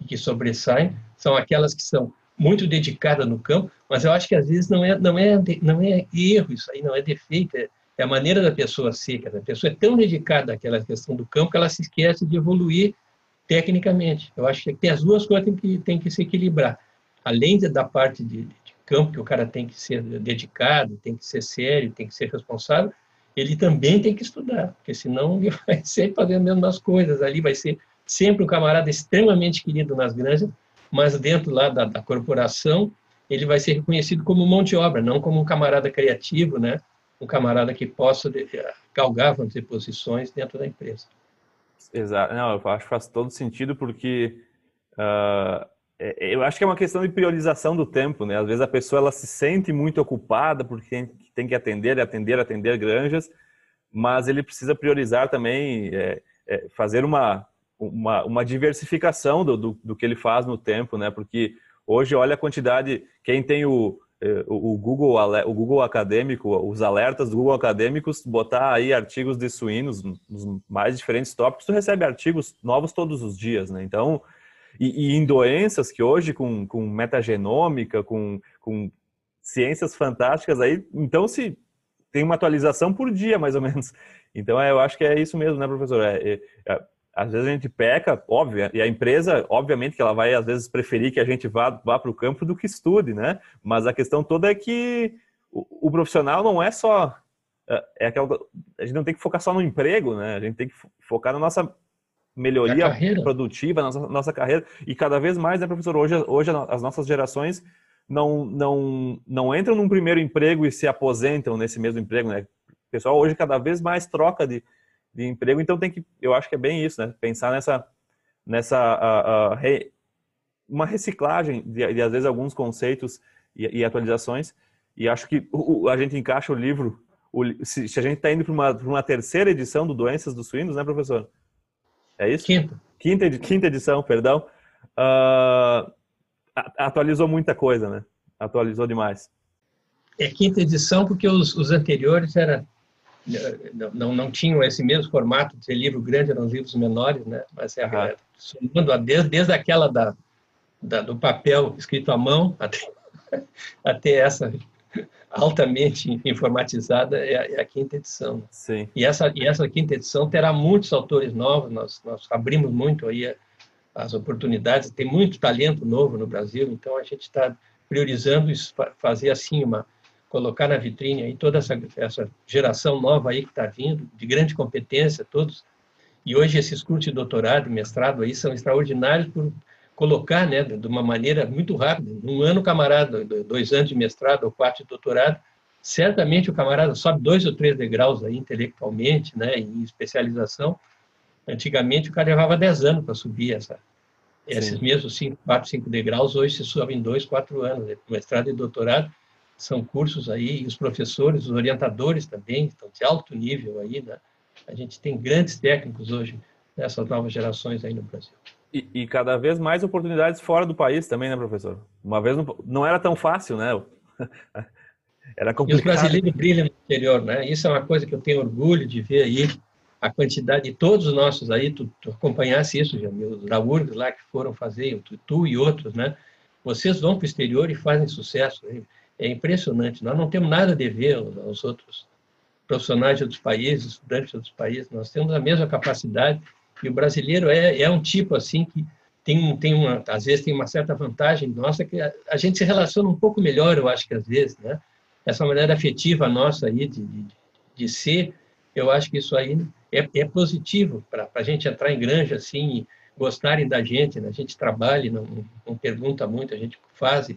e que sobressaem são aquelas que são muito dedicadas no campo, mas eu acho que às vezes não é não é não é erro isso aí, não é defeito, é, é a maneira da pessoa ser, a pessoa é tão dedicada àquela questão do campo que ela se esquece de evoluir tecnicamente. Eu acho que tem as duas coisas que tem que, tem que se equilibrar. Além da parte de, de campo, que o cara tem que ser dedicado, tem que ser sério, tem que ser responsável, ele também tem que estudar, porque senão ele vai sempre fazer as mesmas coisas. Ali vai ser sempre um camarada extremamente querido nas granjas, mas dentro lá da, da corporação, ele vai ser reconhecido como mão de obra, não como um camarada criativo, né? um camarada que possa galgar, vamos dizer, posições dentro da empresa. Exato. Não, eu acho que faz todo sentido porque uh, eu acho que é uma questão de priorização do tempo, né? Às vezes a pessoa ela se sente muito ocupada porque tem, tem que atender, atender, atender granjas, mas ele precisa priorizar também, é, é, fazer uma, uma, uma diversificação do, do, do, que ele faz no tempo, né? Porque hoje olha a quantidade, quem tem o, é, o Google, o Google Acadêmico, os alertas do Google Acadêmicos, botar aí artigos de suínos nos mais diferentes tópicos, tu recebe artigos novos todos os dias, né? Então, e, e em doenças que hoje com, com metagenômica, com, com ciências fantásticas aí, então se tem uma atualização por dia, mais ou menos. Então, é, eu acho que é isso mesmo, né, professor? É, é, é às vezes a gente peca, óbvio, e a empresa, obviamente, que ela vai às vezes preferir que a gente vá, vá para o campo do que estude, né? Mas a questão toda é que o, o, profissional não é só. É, é aquela, a gente não tem que focar só no emprego, né? A gente tem que focar na nossa melhoria produtiva, na nossa, nossa carreira. E cada vez mais, né, professor? Hoje, hoje as nossas gerações não, não, não entram num primeiro emprego e se aposentam nesse mesmo emprego, né? O pessoal hoje cada vez mais troca de, de emprego, então tem que, eu acho que é bem isso, né? Pensar nessa, nessa re, uma reciclagem de, de, às vezes alguns conceitos e, e atualizações. E acho que o, a gente encaixa o livro, o, se, se, a gente está indo para uma, uma terceira edição do Doenças dos Suínos, né, professor? É isso? Quinta. Quinta, quinta edição, perdão. Uh, atualizou muita coisa, né? Atualizou demais. É quinta edição porque os, os anteriores era não, não, tinham esse mesmo formato de ser livro grande, eram livros menores, né? Mas é, ah. somando desde, desde aquela da, da, do papel escrito à mão até, até essa altamente informatizada é a, é a, quinta edição. Sim. E essa e essa quinta edição terá muitos autores novos. Nós nós abrimos muito aí as oportunidades. Tem muito talento novo no Brasil. Então a gente está priorizando isso, fazer assim uma colocar na vitrine aí toda essa, essa geração nova aí que está vindo, de grande competência, todos. E hoje esses cursos de doutorado mestrado aí são extraordinários por colocar, né, de uma maneira muito rápida. Um ano, camarada, dois anos de mestrado ou quatro de doutorado, certamente o camarada sobe dois ou três degraus aí intelectualmente, né, em especialização. Antigamente o cara levava dez anos para subir essa, esses mesmos cinco, quatro, cinco degraus, hoje se sobem dois, quatro anos. Né? Mestrado e doutorado são cursos aí, e os professores, os orientadores também estão de alto nível aí, né? A gente tem grandes técnicos hoje nessas novas gerações aí no Brasil. E, e, cada vez mais oportunidades fora do país também, né, professor? Uma vez não, não era tão fácil, né? Era complicado. E os brasileiros brilham no exterior, né? Isso é uma coisa que eu tenho orgulho de ver aí, a quantidade de todos os nossos aí, tu, tu acompanhasse isso, os da URGS lá que foram fazer, tu, tu e outros, né? Vocês vão para o exterior e fazem sucesso. Né? É impressionante. Nós não temos nada a dever aos outros profissionais de outros países, estudantes de outros países. Nós temos a mesma capacidade e o brasileiro é, é um tipo assim que tem, tem uma, às vezes tem uma certa vantagem nossa que a, a gente se relaciona um pouco melhor, eu acho que às vezes, né? Essa maneira afetiva nossa aí de, de, de ser, eu acho que isso aí é, é positivo para a gente entrar em granja assim, gostarem da gente, né? a gente trabalha, não, não pergunta muito, a gente faz,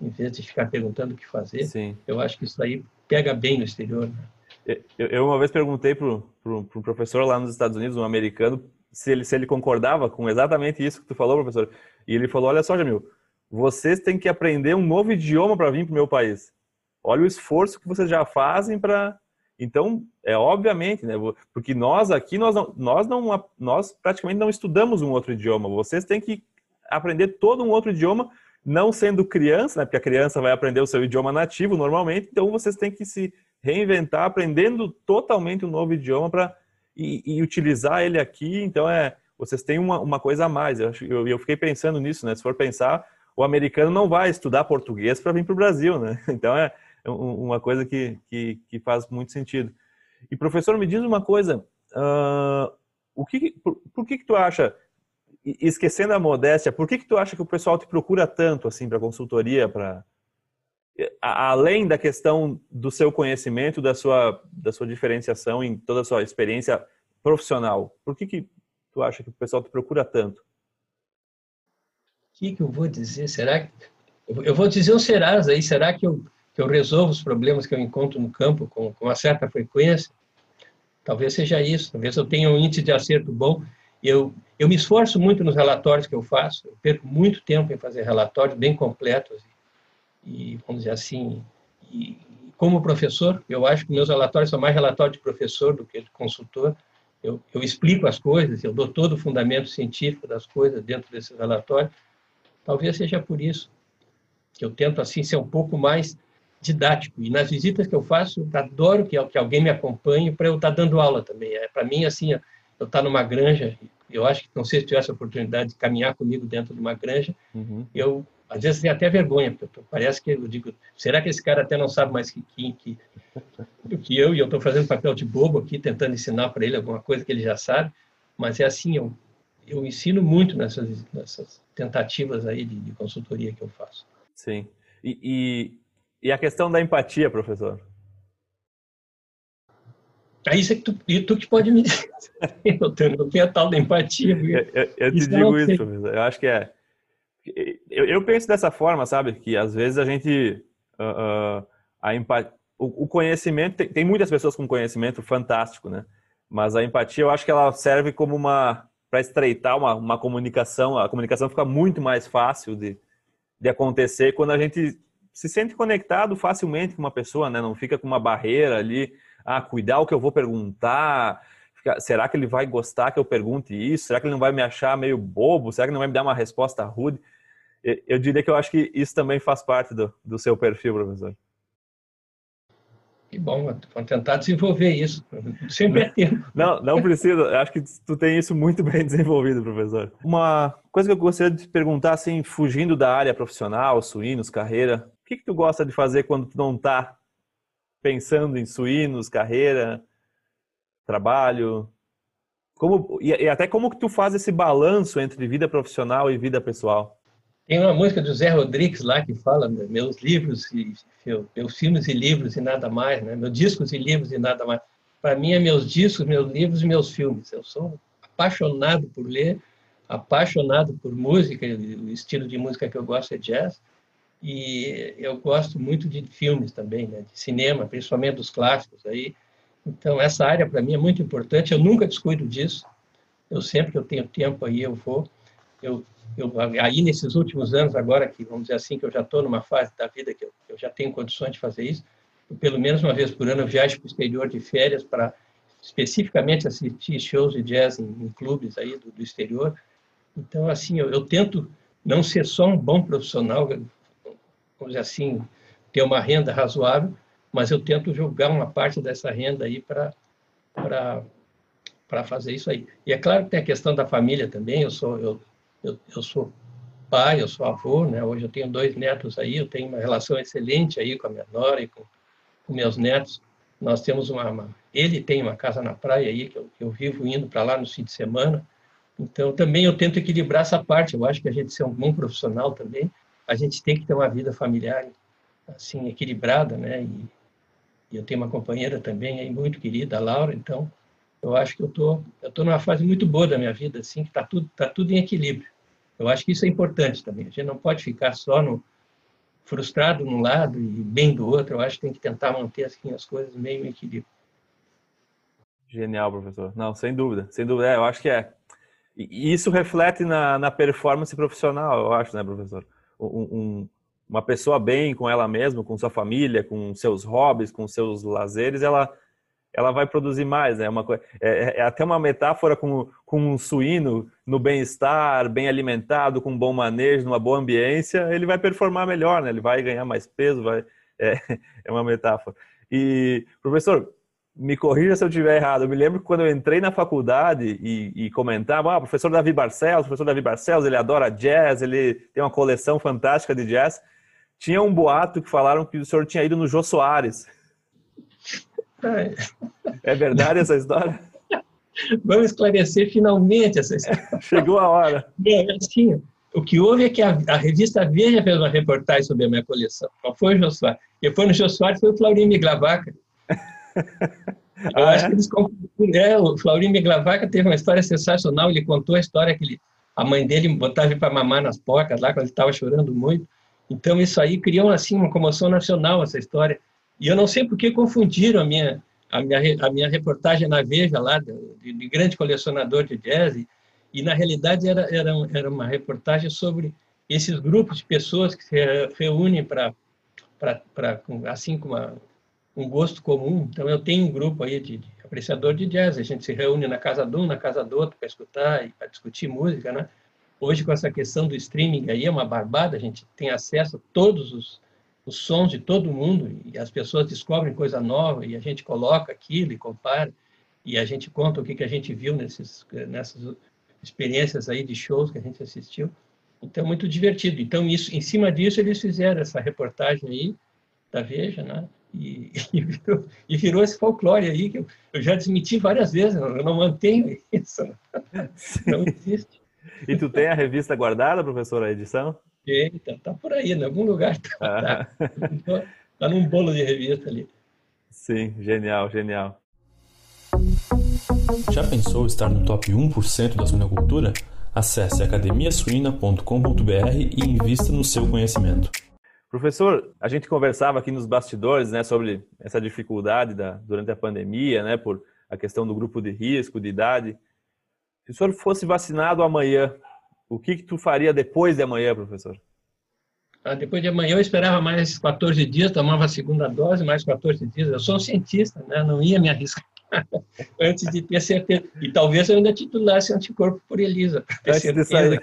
em vez de ficar perguntando o que fazer. Sim. Eu acho que isso aí pega bem no exterior. Né? Eu, eu, uma vez perguntei para um pro professor lá nos Estados Unidos, um americano, se ele, se ele concordava com exatamente isso que tu falou, professor. E ele falou: Olha só, Jamil, vocês têm que aprender um novo idioma para vir para o meu país. Olha o esforço que vocês já fazem para então, é obviamente, né? Porque nós aqui, nós não, nós não, nós praticamente não estudamos um outro idioma. Vocês têm que aprender todo um outro idioma, não sendo criança, né? Porque a criança vai aprender o seu idioma nativo normalmente. Então, vocês têm que se reinventar, aprendendo totalmente um novo idioma para e, e, utilizar ele aqui. Então, é, vocês têm uma, uma coisa a mais. Eu, eu, eu fiquei pensando nisso, né? Se for pensar, o americano não vai estudar português para vir para o Brasil, né? Então, é é uma coisa que, que, que, faz muito sentido. E professor, me diz uma coisa, uh, o que, por, por, que que tu acha, esquecendo a modéstia, por que que tu acha que o pessoal te procura tanto assim para consultoria, para além da questão do seu conhecimento, da sua da sua diferenciação em toda a sua experiência profissional, por que que tu acha que o pessoal te procura tanto? O que, que eu vou dizer? Será que eu vou dizer um Serasa aí? Será que eu que eu resolvo os problemas que eu encontro no campo com, com uma certa frequência, talvez seja isso. Talvez eu tenha um índice de acerto bom. Eu, eu me esforço muito nos relatórios que eu faço, eu perco muito tempo em fazer relatórios bem completos. E, vamos dizer assim, e, como professor, eu acho que meus relatórios são mais relatórios de professor do que de consultor. Eu, eu explico as coisas, eu dou todo o fundamento científico das coisas dentro desse relatório. Talvez seja por isso que eu tento assim ser um pouco mais didático. E nas visitas que eu faço, eu adoro que, que alguém me acompanhe para eu estar dando aula também. É, para mim, assim, eu estar tá numa granja, eu acho que, não sei se tivesse a oportunidade de caminhar comigo dentro de uma granja, uhum. eu, às vezes, tenho até vergonha, porque parece que eu digo, será que esse cara até não sabe mais que, que, que do que eu, e eu estou fazendo papel de bobo aqui, tentando ensinar para ele alguma coisa que ele já sabe, mas é assim, eu, eu ensino muito nessas, nessas tentativas aí de, de consultoria que eu faço. Sim. E, e, e a questão da empatia, professor? É isso que tu, tu que pode me dizer. eu, tenho, não a tal da empatia. Eu, eu, eu te digo isso. Eu acho que é. Eu, eu, penso dessa forma, sabe? Que às vezes a gente. Uh, uh, a empatia, o, o, conhecimento. Tem, tem, muitas pessoas com conhecimento fantástico, né? Mas a empatia, eu acho que ela serve como uma. para estreitar uma, uma comunicação. A comunicação fica muito mais fácil de, de acontecer quando a gente se sente conectado facilmente com uma pessoa, né? Não fica com uma barreira ali, ah, cuidar o que eu vou perguntar. Será que ele vai gostar que eu pergunte isso? Será que ele não vai me achar meio bobo? Será que não vai me dar uma resposta rude? Eu diria que eu acho que isso também faz parte do, do seu perfil, professor. Que bom, vamos tentar desenvolver isso. Sempre é tempo. Não, não precisa. Acho que tu tem isso muito bem desenvolvido, professor. Uma coisa que eu gostaria de perguntar, assim, fugindo da área profissional, suínos, carreira, que, que tu gosta de fazer quando tu não está pensando em suínos, carreira, trabalho? Como, e, e, até como que tu faz esse balanço entre vida profissional e vida pessoal? Tem uma música do Zé Rodrigues lá que fala meus livros e meus filmes e livros e nada mais, né? Meus discos e livros e nada mais. Para mim é meus discos, meus livros e meus filmes. Eu sou apaixonado por ler, apaixonado por música, o estilo de música que eu gosto é jazz. E eu gosto muito de filmes também, né? de cinema, principalmente dos clássicos aí. Então essa área para mim é muito importante. Eu nunca descuido disso. Eu sempre que eu tenho tempo aí eu vou. Eu eu, aí nesses últimos anos agora que vamos dizer assim que eu já estou numa fase da vida que eu, eu, já tenho condições de fazer isso pelo menos uma vez por ano eu viajo para o exterior de férias para especificamente assistir shows de jazz em, em clubes aí do, do, exterior então assim eu, eu, tento não ser só um bom profissional vamos dizer assim ter uma renda razoável mas eu tento jogar uma parte dessa renda aí para fazer isso aí e é claro que tem a questão da família também eu sou eu eu, eu sou pai, eu sou avô, né? Hoje eu tenho dois netos aí, eu tenho uma relação excelente aí com a minha nora e com, com meus netos. Nós temos uma, uma, ele tem uma casa na praia aí que eu, eu vivo indo para lá no fim de semana. Então também eu tento equilibrar essa parte. Eu acho que a gente ser um bom profissional também, a gente tem que ter uma vida familiar assim equilibrada, né? E, e eu tenho uma companheira também aí muito querida, a Laura. Então eu acho que eu tô eu tô numa fase muito boa da minha vida assim que tá tudo tá tudo em equilíbrio. Eu acho que isso é importante também a gente não pode ficar só no frustrado num lado e bem do outro eu acho que tem que tentar manter assim as coisas meio em equilíbrio. Genial professor. Não sem dúvida sem dúvida. É, eu acho que é. E isso reflete na, na performance profissional eu acho né professor um, um, uma pessoa bem com ela mesma com sua família com seus hobbies com seus lazeres ela ela vai produzir mais. Né? É, uma, é, é até uma metáfora com, com um suíno no bem-estar, bem alimentado, com um bom manejo, numa boa ambiência, ele vai performar melhor, né? ele vai ganhar mais peso, vai, é, é uma metáfora. E, professor, me corrija se eu estiver errado. Eu me lembro que quando eu entrei na faculdade e, e comentava, ah, professor Davi Barcelos, professor Davi Barcelos, ele adora jazz, ele tem uma coleção fantástica de jazz. Tinha um boato que falaram que o senhor tinha ido no Jô Soares. É verdade essa história? Vamos esclarecer finalmente essa história. Chegou a hora. É, assim, o que houve é que a, a, revista Veja fez uma reportagem sobre a minha coleção. Qual foi o Jô Soares? Quem foi no Jô Soares foi o Flaurinho Miglavaca. Eu ah, acho é? que eles é, o Flaurinho Miglavaca teve uma história sensacional. Ele contou a história que ele, a mãe dele botava para mamar nas porcas lá quando ele estava chorando muito. Então isso aí criou assim uma comoção nacional essa história. E eu não sei por que confundiram a minha, a minha, a minha reportagem na Veja, lá, de, de grande colecionador de jazz, e, e na realidade era, era, era uma reportagem sobre esses grupos de pessoas que se reúnem para, assim, com uma, um gosto comum. Então, eu tenho um grupo aí de, de apreciador de jazz, a gente se reúne na casa de um, na casa do outro, para escutar e para discutir música, né? Hoje, com essa questão do streaming aí, é uma barbada, a gente tem acesso a todos os, os sons de todo mundo e as pessoas descobrem coisa nova e a gente coloca aquilo e compara e a gente conta o que, que a gente viu nesses, nessas experiências aí de shows que a gente assistiu. Então, muito divertido. Então, isso, em cima disso, eles fizeram essa reportagem aí da Veja, né? E, e, virou, e virou esse folclore aí que eu, eu já desmenti várias vezes, eu não mantenho isso. Não existe. E tu tem a revista guardada, professor, a edição? Eita, tá por aí, em algum lugar tá, ah. tá, tá num bolo de revista ali. Sim, genial, genial. Já pensou estar no top 1% da suinocultura? Acesse academiasuina.com.br e invista no seu conhecimento. Professor, a gente conversava aqui nos bastidores né, sobre essa dificuldade da, durante a pandemia, né, por a questão do grupo de risco, de idade. Se o senhor fosse vacinado amanhã, o que, que tu faria depois de amanhã, professor? Ah, depois de amanhã eu esperava mais 14 dias, tomava a segunda dose, mais 14 dias. Eu sou um cientista, né? não ia me arriscar antes de ter certeza. E talvez eu ainda titulasse anticorpo por ELISA. Antes certeza. de sair.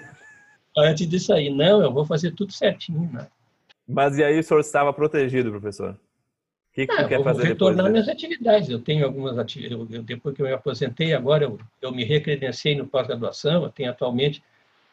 Antes de sair. Não, eu vou fazer tudo certinho. Né? Mas e aí o senhor estava protegido, professor? O que, que ah, quer fazer depois? retornar minhas atividades. Eu tenho algumas atividades. Depois que eu me aposentei, agora eu, eu me recredenciei no pós-graduação. Eu tenho atualmente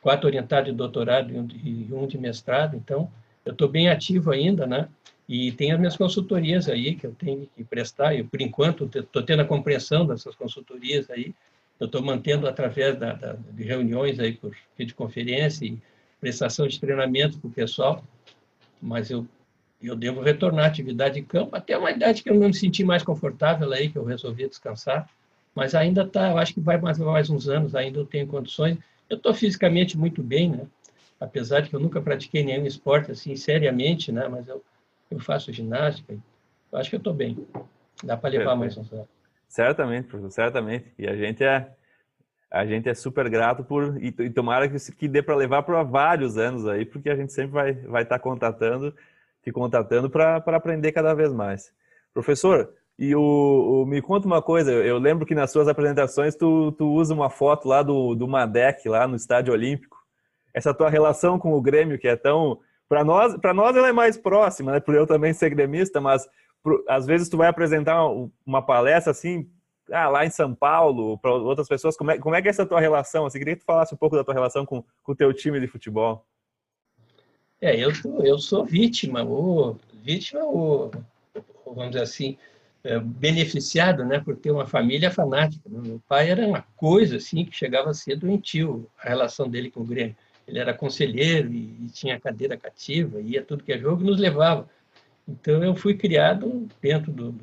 quatro orientados de doutorado e um de, e um de mestrado, então eu estou bem ativo ainda, né? E tem as minhas consultorias aí que eu tenho que prestar, e por enquanto estou tendo a compreensão dessas consultorias aí, eu estou mantendo através da, da, de reuniões aí por videoconferência e prestação de treinamento para o pessoal, mas eu, eu devo retornar à atividade de campo até uma idade que eu não me senti mais confortável aí, que eu resolvi descansar, mas ainda tá, eu acho que vai mais, mais uns anos, ainda eu tenho condições. Eu estou fisicamente muito bem, né? apesar de que eu nunca pratiquei nenhum esporte assim seriamente, né? mas eu, eu faço ginástica, eu acho que eu estou bem. Dá para levar mais uns anos. Certamente, professor, certamente. E a gente é a gente é super grato por e, e tomara que, que dê para levar para vários anos aí, porque a gente sempre vai vai estar tá contatando, te contatando para aprender cada vez mais. Professor, e o, o, me conta uma coisa, eu lembro que nas suas apresentações tu, tu usa uma foto lá do, do Madec, lá no Estádio Olímpico. Essa tua relação com o Grêmio, que é tão. Para nós, para nós ela é mais próxima, né? Por eu também ser gremista, mas às vezes tu vai apresentar uma palestra assim, ah, lá em São Paulo, para outras pessoas, como é, como é que é essa tua relação? Assim, queria que tu falasse um pouco da tua relação com o teu time de futebol. É, eu, eu sou vítima, ou vítima, ou, vamos dizer assim, é, beneficiado, né, por ter uma família fanática. Né? Meu pai era uma coisa assim que chegava a ser doentio, a relação dele com o Grêmio. Ele era conselheiro e, e tinha cadeira cativa, ia tudo que é jogo e nos levava. Então eu fui criado dentro do,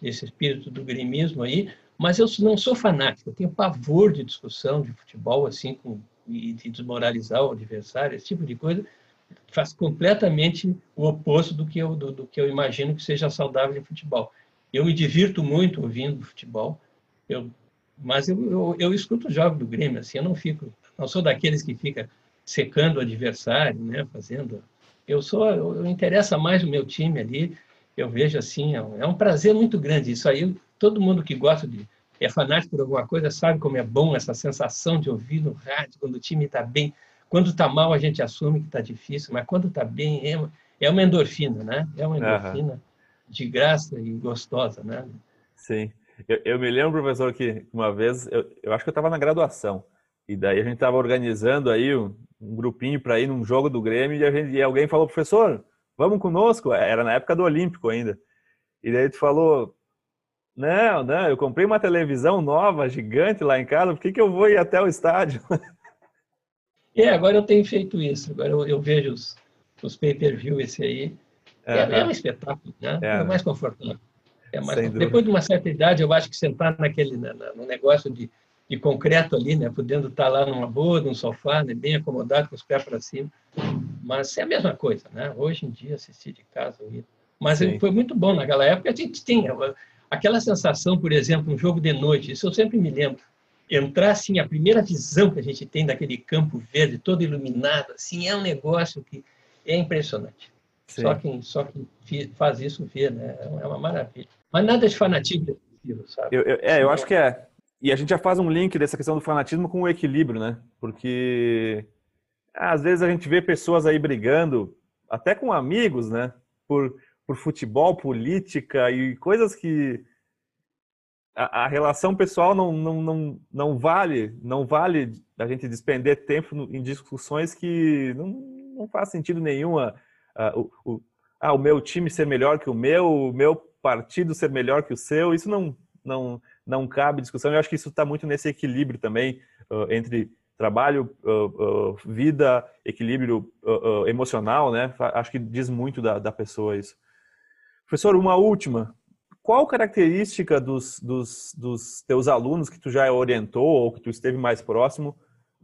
desse espírito do gremismo aí, mas eu não sou fanático, eu tenho pavor de discussão de futebol assim com e de desmoralizar o adversário, esse tipo de coisa faz completamente o oposto do que eu do, do que eu imagino que seja saudável em futebol. Eu me divirto muito ouvindo futebol, eu, mas eu, eu, eu escuto o jogo do Grêmio, assim, eu não fico, não sou daqueles que fica secando o adversário, né, fazendo. Eu sou, eu, eu interessa mais o meu time ali. Eu vejo assim, é um, é um prazer muito grande. Isso aí, todo mundo que gosta de é fanático por alguma coisa sabe como é bom essa sensação de ouvir no rádio quando o time está bem. Quando está mal a gente assume que está difícil, mas quando está bem é, é uma endorfina, né? É uma endorfina. Uhum de graça e gostosa, né? Sim. Eu, eu me lembro, professor, que uma vez, eu, eu acho que eu estava na graduação, e daí a gente estava organizando aí um, um grupinho para ir num jogo do Grêmio, e, gente, e alguém falou, professor, vamos conosco? Era na época do Olímpico ainda. E daí tu falou, não, não, eu comprei uma televisão nova, gigante lá em casa, por que, que eu vou ir até o estádio? É, agora eu tenho feito isso. Agora eu, eu vejo os, os pay-per-view esse aí. É, é um espetáculo, né? É, é mais confortável. É mais Depois de uma certa idade, eu acho que sentar naquele né, no negócio de, de concreto ali, né, podendo estar lá numa boa, num sofá, né, bem acomodado, com os pés para cima. Mas é a mesma coisa, né? Hoje em dia, assistir de casa. Mas Sim. foi muito bom naquela época. A gente tinha aquela sensação, por exemplo, um jogo de noite, isso eu sempre me lembro. Entrar assim, a primeira visão que a gente tem daquele campo verde, todo iluminado, assim, é um negócio que é impressionante. Só quem, só quem faz isso vê, né? É, é uma maravilha. Mas nada de fanatismo sabe? Eu, eu, é, eu acho que é. E a gente já faz um link dessa questão do fanatismo com o equilíbrio, né? Porque às vezes a gente vê pessoas aí brigando, até com amigos, né? Por, por futebol, política e coisas que a, a relação pessoal não, não, não, não vale, não vale a gente despender tempo em discussões que não, não faz sentido nenhum uh, o, o, ah, o meu time ser melhor que o meu, o meu partido ser melhor que o seu, isso não, não, não cabe discussão. Eu acho que isso está muito nesse equilíbrio também uh, entre trabalho, uh, vida, equilíbrio emocional, né? Acho que diz muito da, da pessoa isso. Professor, uma última. Qual característica dos, dos, dos teus alunos que tu já orientou ou que tu esteve mais próximo,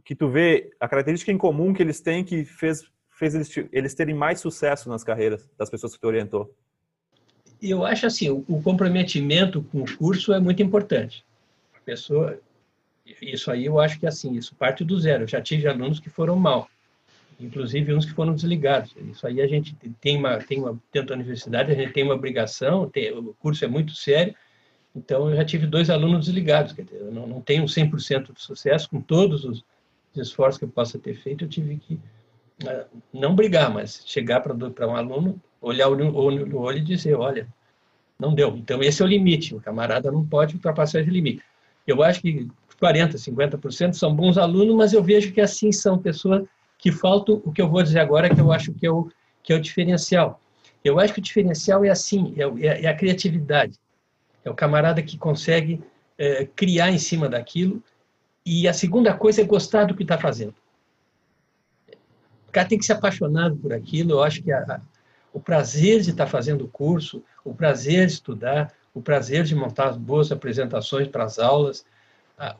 que tu vê a característica em comum que eles têm que fez fez eles, eles terem mais sucesso nas carreiras das pessoas que tu orientou? Eu acho assim, o comprometimento com o curso é muito importante. A pessoa, isso aí eu acho que é assim, isso parte do zero. Eu já tive alunos que foram mal, inclusive uns que foram desligados. Isso aí a gente tem uma, tem uma dentro da universidade a gente tem uma obrigação, tem, o curso é muito sério. Então eu já tive dois alunos desligados, quer dizer, eu não, não tenho 100% de sucesso com todos os esforços que eu possa ter feito, eu tive que é, não brigar, mas chegar para um aluno, olhar no olho, no olho e dizer, olha, não deu. Então, esse é o limite. O camarada não pode ultrapassar esse limite. Eu acho que 40%, 50% são bons alunos, mas eu vejo que assim são pessoas que faltam o que eu vou dizer agora, que eu acho que é o, que é o diferencial. Eu acho que o diferencial é assim, é, é, é a criatividade. É o camarada que consegue é, criar em cima daquilo. E a segunda coisa é gostar do que está fazendo. O cara tem que ser apaixonado por aquilo. Eu acho que a, a, o prazer de estar fazendo o curso, o prazer de estudar, o prazer de montar boas apresentações para as aulas, a,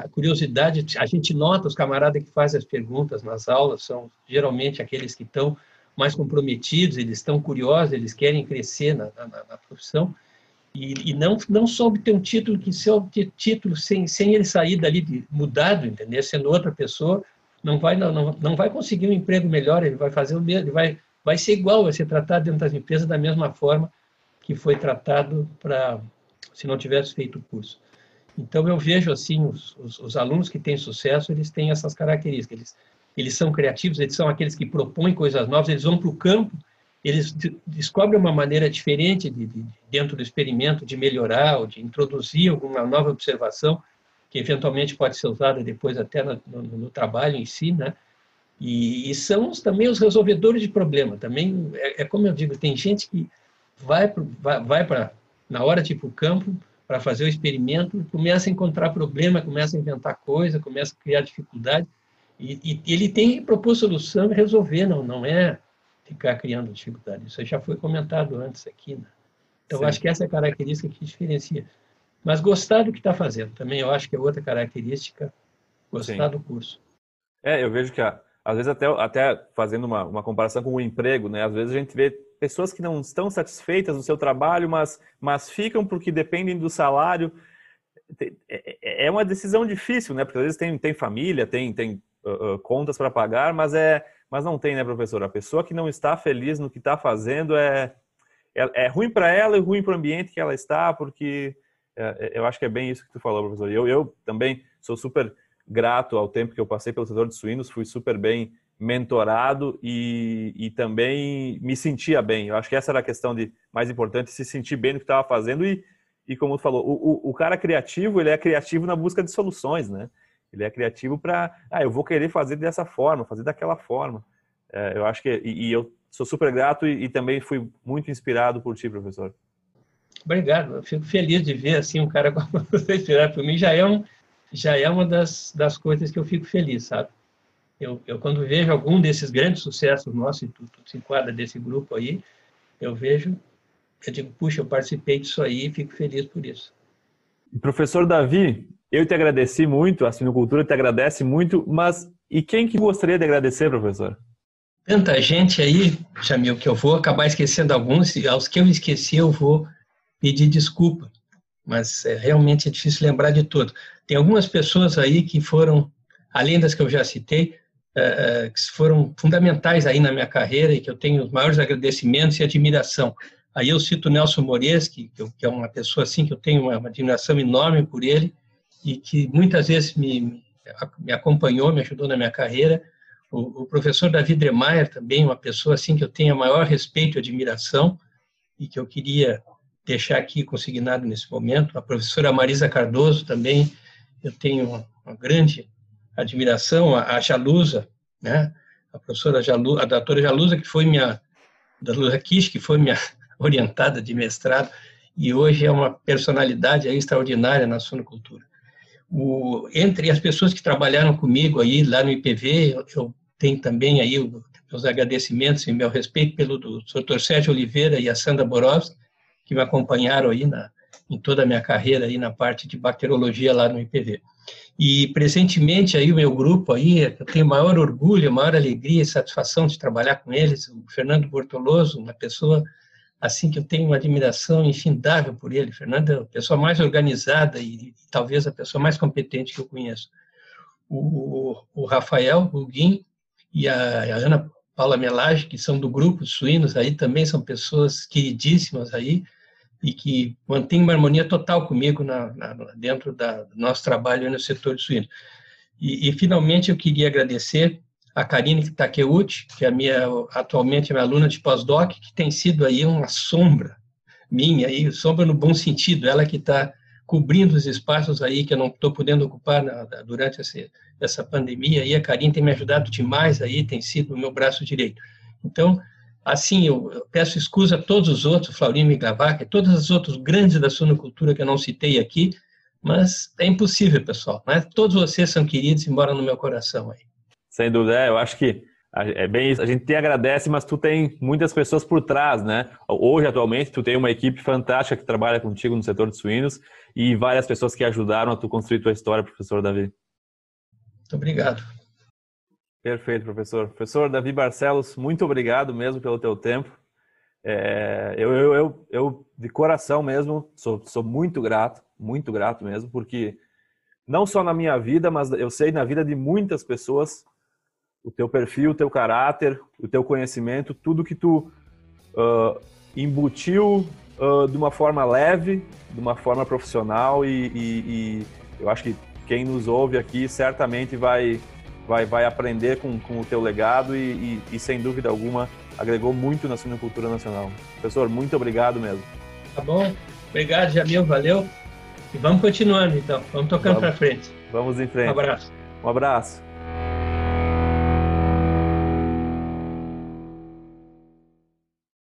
a, curiosidade, a gente nota os camaradas que fazem as perguntas nas aulas, são geralmente aqueles que estão mais comprometidos, eles estão curiosos, eles querem crescer na, na, na profissão, e, e, não, não só obter um título que se obter título sem, sem ele sair dali de, mudado, entendeu? Sendo outra pessoa, não vai, não, não, não vai conseguir um emprego melhor, ele vai fazer o mesmo, ele vai, vai ser igual, vai ser tratado dentro das empresas da mesma forma que foi tratado para se não tivesse feito o curso. Então eu vejo assim os, os, os, alunos que têm sucesso, eles têm essas características. Eles, eles são criativos, eles são aqueles que propõem coisas novas, eles vão para o campo, eles de, descobrem uma maneira diferente de, de, dentro do experimento de melhorar ou de introduzir alguma nova observação que eventualmente pode ser usada depois até no, no, no trabalho em si, né? E, e, são também os resolvedores de problema. Também é, é como eu digo, tem gente que vai para vai, vai para na hora para o campo para fazer o experimento, começa a encontrar problema, começa a inventar coisa, começa a criar dificuldade, e, e ele tem que propor solução e resolver, não, não é ficar criando dificuldade. Isso já foi comentado antes aqui. Né? Então, acho que essa é a característica que diferencia. Mas gostar do que está fazendo, também eu acho que é outra característica, gostar Sim. do curso. É, eu vejo que, às vezes, até, até fazendo uma, uma comparação com o emprego, né? às vezes a gente vê pessoas que não estão satisfeitas no seu trabalho, mas, mas ficam porque dependem do salário. É, é, é uma decisão difícil, né? Porque às vezes tem, tem família, tem, tem uh, uh, contas para pagar, mas, é, mas não tem, né, professor? A pessoa que não está feliz no que está fazendo é, é, é ruim para ela e ruim para o ambiente que ela está, porque é, é, eu acho que é bem isso que tu falou, professor. Eu, eu também sou super grato ao tempo que eu passei pelo setor de suínos, fui super bem mentorado e, e também me sentia bem. Eu acho que essa era a questão de mais importante, se sentir bem no que estava fazendo e, e como tu falou, o, o, o, cara criativo, ele é criativo na busca de soluções, né? Ele é criativo para, ah, eu vou querer fazer dessa forma, fazer daquela forma. É, eu acho que, e, e, eu sou super grato e, e, também fui muito inspirado por ti, professor. Obrigado, eu fico feliz de ver assim um cara como você inspirado por mim, já é, um, já é uma das, das coisas que eu fico feliz, sabe? Eu, eu quando vejo algum desses grandes sucessos nossos, e tu, tu se enquadra desse grupo aí, eu vejo, eu digo, puxa, eu participei disso aí e fico feliz por isso. Professor Davi, eu te agradeci muito, a Sinocultura te agradece muito, mas e quem que gostaria de agradecer, professor? Tanta gente aí, Jamil, que eu vou acabar esquecendo alguns, e aos que eu esqueci eu vou pedir desculpa, mas é, realmente é difícil lembrar de tudo. Tem algumas pessoas aí que foram, além das que eu já citei, uh, que foram fundamentais aí na minha carreira e que eu tenho os maiores agradecimentos e admiração. Aí eu cito Nelson Mores, que, é uma pessoa assim que eu tenho uma, admiração enorme por ele e que muitas vezes me, me acompanhou, me ajudou na minha carreira. O, o professor David Dremeyer também, uma pessoa assim que eu tenho maior respeito e admiração e que eu queria deixar aqui consignado nesse momento. A professora Marisa Cardoso também, eu tenho uma grande admiração a, Jalusa, né? A professora Jalusa, a doutora Jalusa, que foi minha, da Lusa Kish, que foi minha orientada de mestrado, e hoje é uma personalidade extraordinária na sonocultura. O, entre as pessoas que trabalharam comigo aí lá no IPV, eu, eu tenho também aí os agradecimentos e meu respeito pelo Dr. Sérgio Oliveira e a Sandra Borowski, que me acompanharam aí na, em toda a minha carreira aí na parte de bacteriologia lá no IPV. E presentemente aí o meu grupo aí, eu tenho maior orgulho, maior alegria e satisfação de trabalhar com eles, o Fernando Bortoloso, uma pessoa assim que eu tenho uma admiração infindável por ele. Fernando é a pessoa mais organizada e, talvez a pessoa mais competente que eu conheço. O, o Rafael Huguin e a, a Ana Paula Melage, que são do grupo Suínos, aí também são pessoas queridíssimas aí, e que mantém uma harmonia total comigo na, na, dentro da, do nosso trabalho no setor de suíno. E, e, finalmente, eu queria agradecer a Karine Takeuchi, que é minha, atualmente é minha aluna de pós-doc, que tem sido aí uma sombra minha, aí, sombra no bom sentido, ela que está cobrindo os espaços aí que eu não estou podendo ocupar na, durante essa, essa pandemia, e a Karine tem me ajudado demais aí, tem sido o meu braço direito. Então, Assim, eu peço escusa a todos os outros, Flaurinho e todos os outros grandes da sunocultura que eu não citei aqui, mas é impossível, pessoal. Né? Todos vocês são queridos e moram no meu coração aí. Sem dúvida, é, eu acho que É bem isso. A gente te agradece, mas tu tem muitas pessoas por trás, né? Hoje, atualmente, tu tem uma equipe fantástica que trabalha contigo no setor de suínos e várias pessoas que ajudaram a tu construir tua história, professor Davi. Muito obrigado. Perfeito, professor. Professor Davi Barcelos, muito obrigado mesmo pelo teu tempo. É, eu, eu, eu, eu, de coração mesmo, sou, sou muito grato, muito grato mesmo, porque não só na minha vida, mas eu sei na vida de muitas pessoas o teu perfil, o teu caráter, o teu conhecimento, tudo que tu uh, embutiu uh, de uma forma leve, de uma forma profissional e, e, e, eu acho que quem nos ouve aqui certamente vai vai, vai aprender com, com o teu legado e, e, sem dúvida alguma agregou muito na suinocultura nacional. Professor, muito obrigado mesmo. Tá bom. Obrigado, Jamil. Valeu. E vamos continuando então. Vamos tocando para frente. Vamos em frente. Um abraço. Um abraço.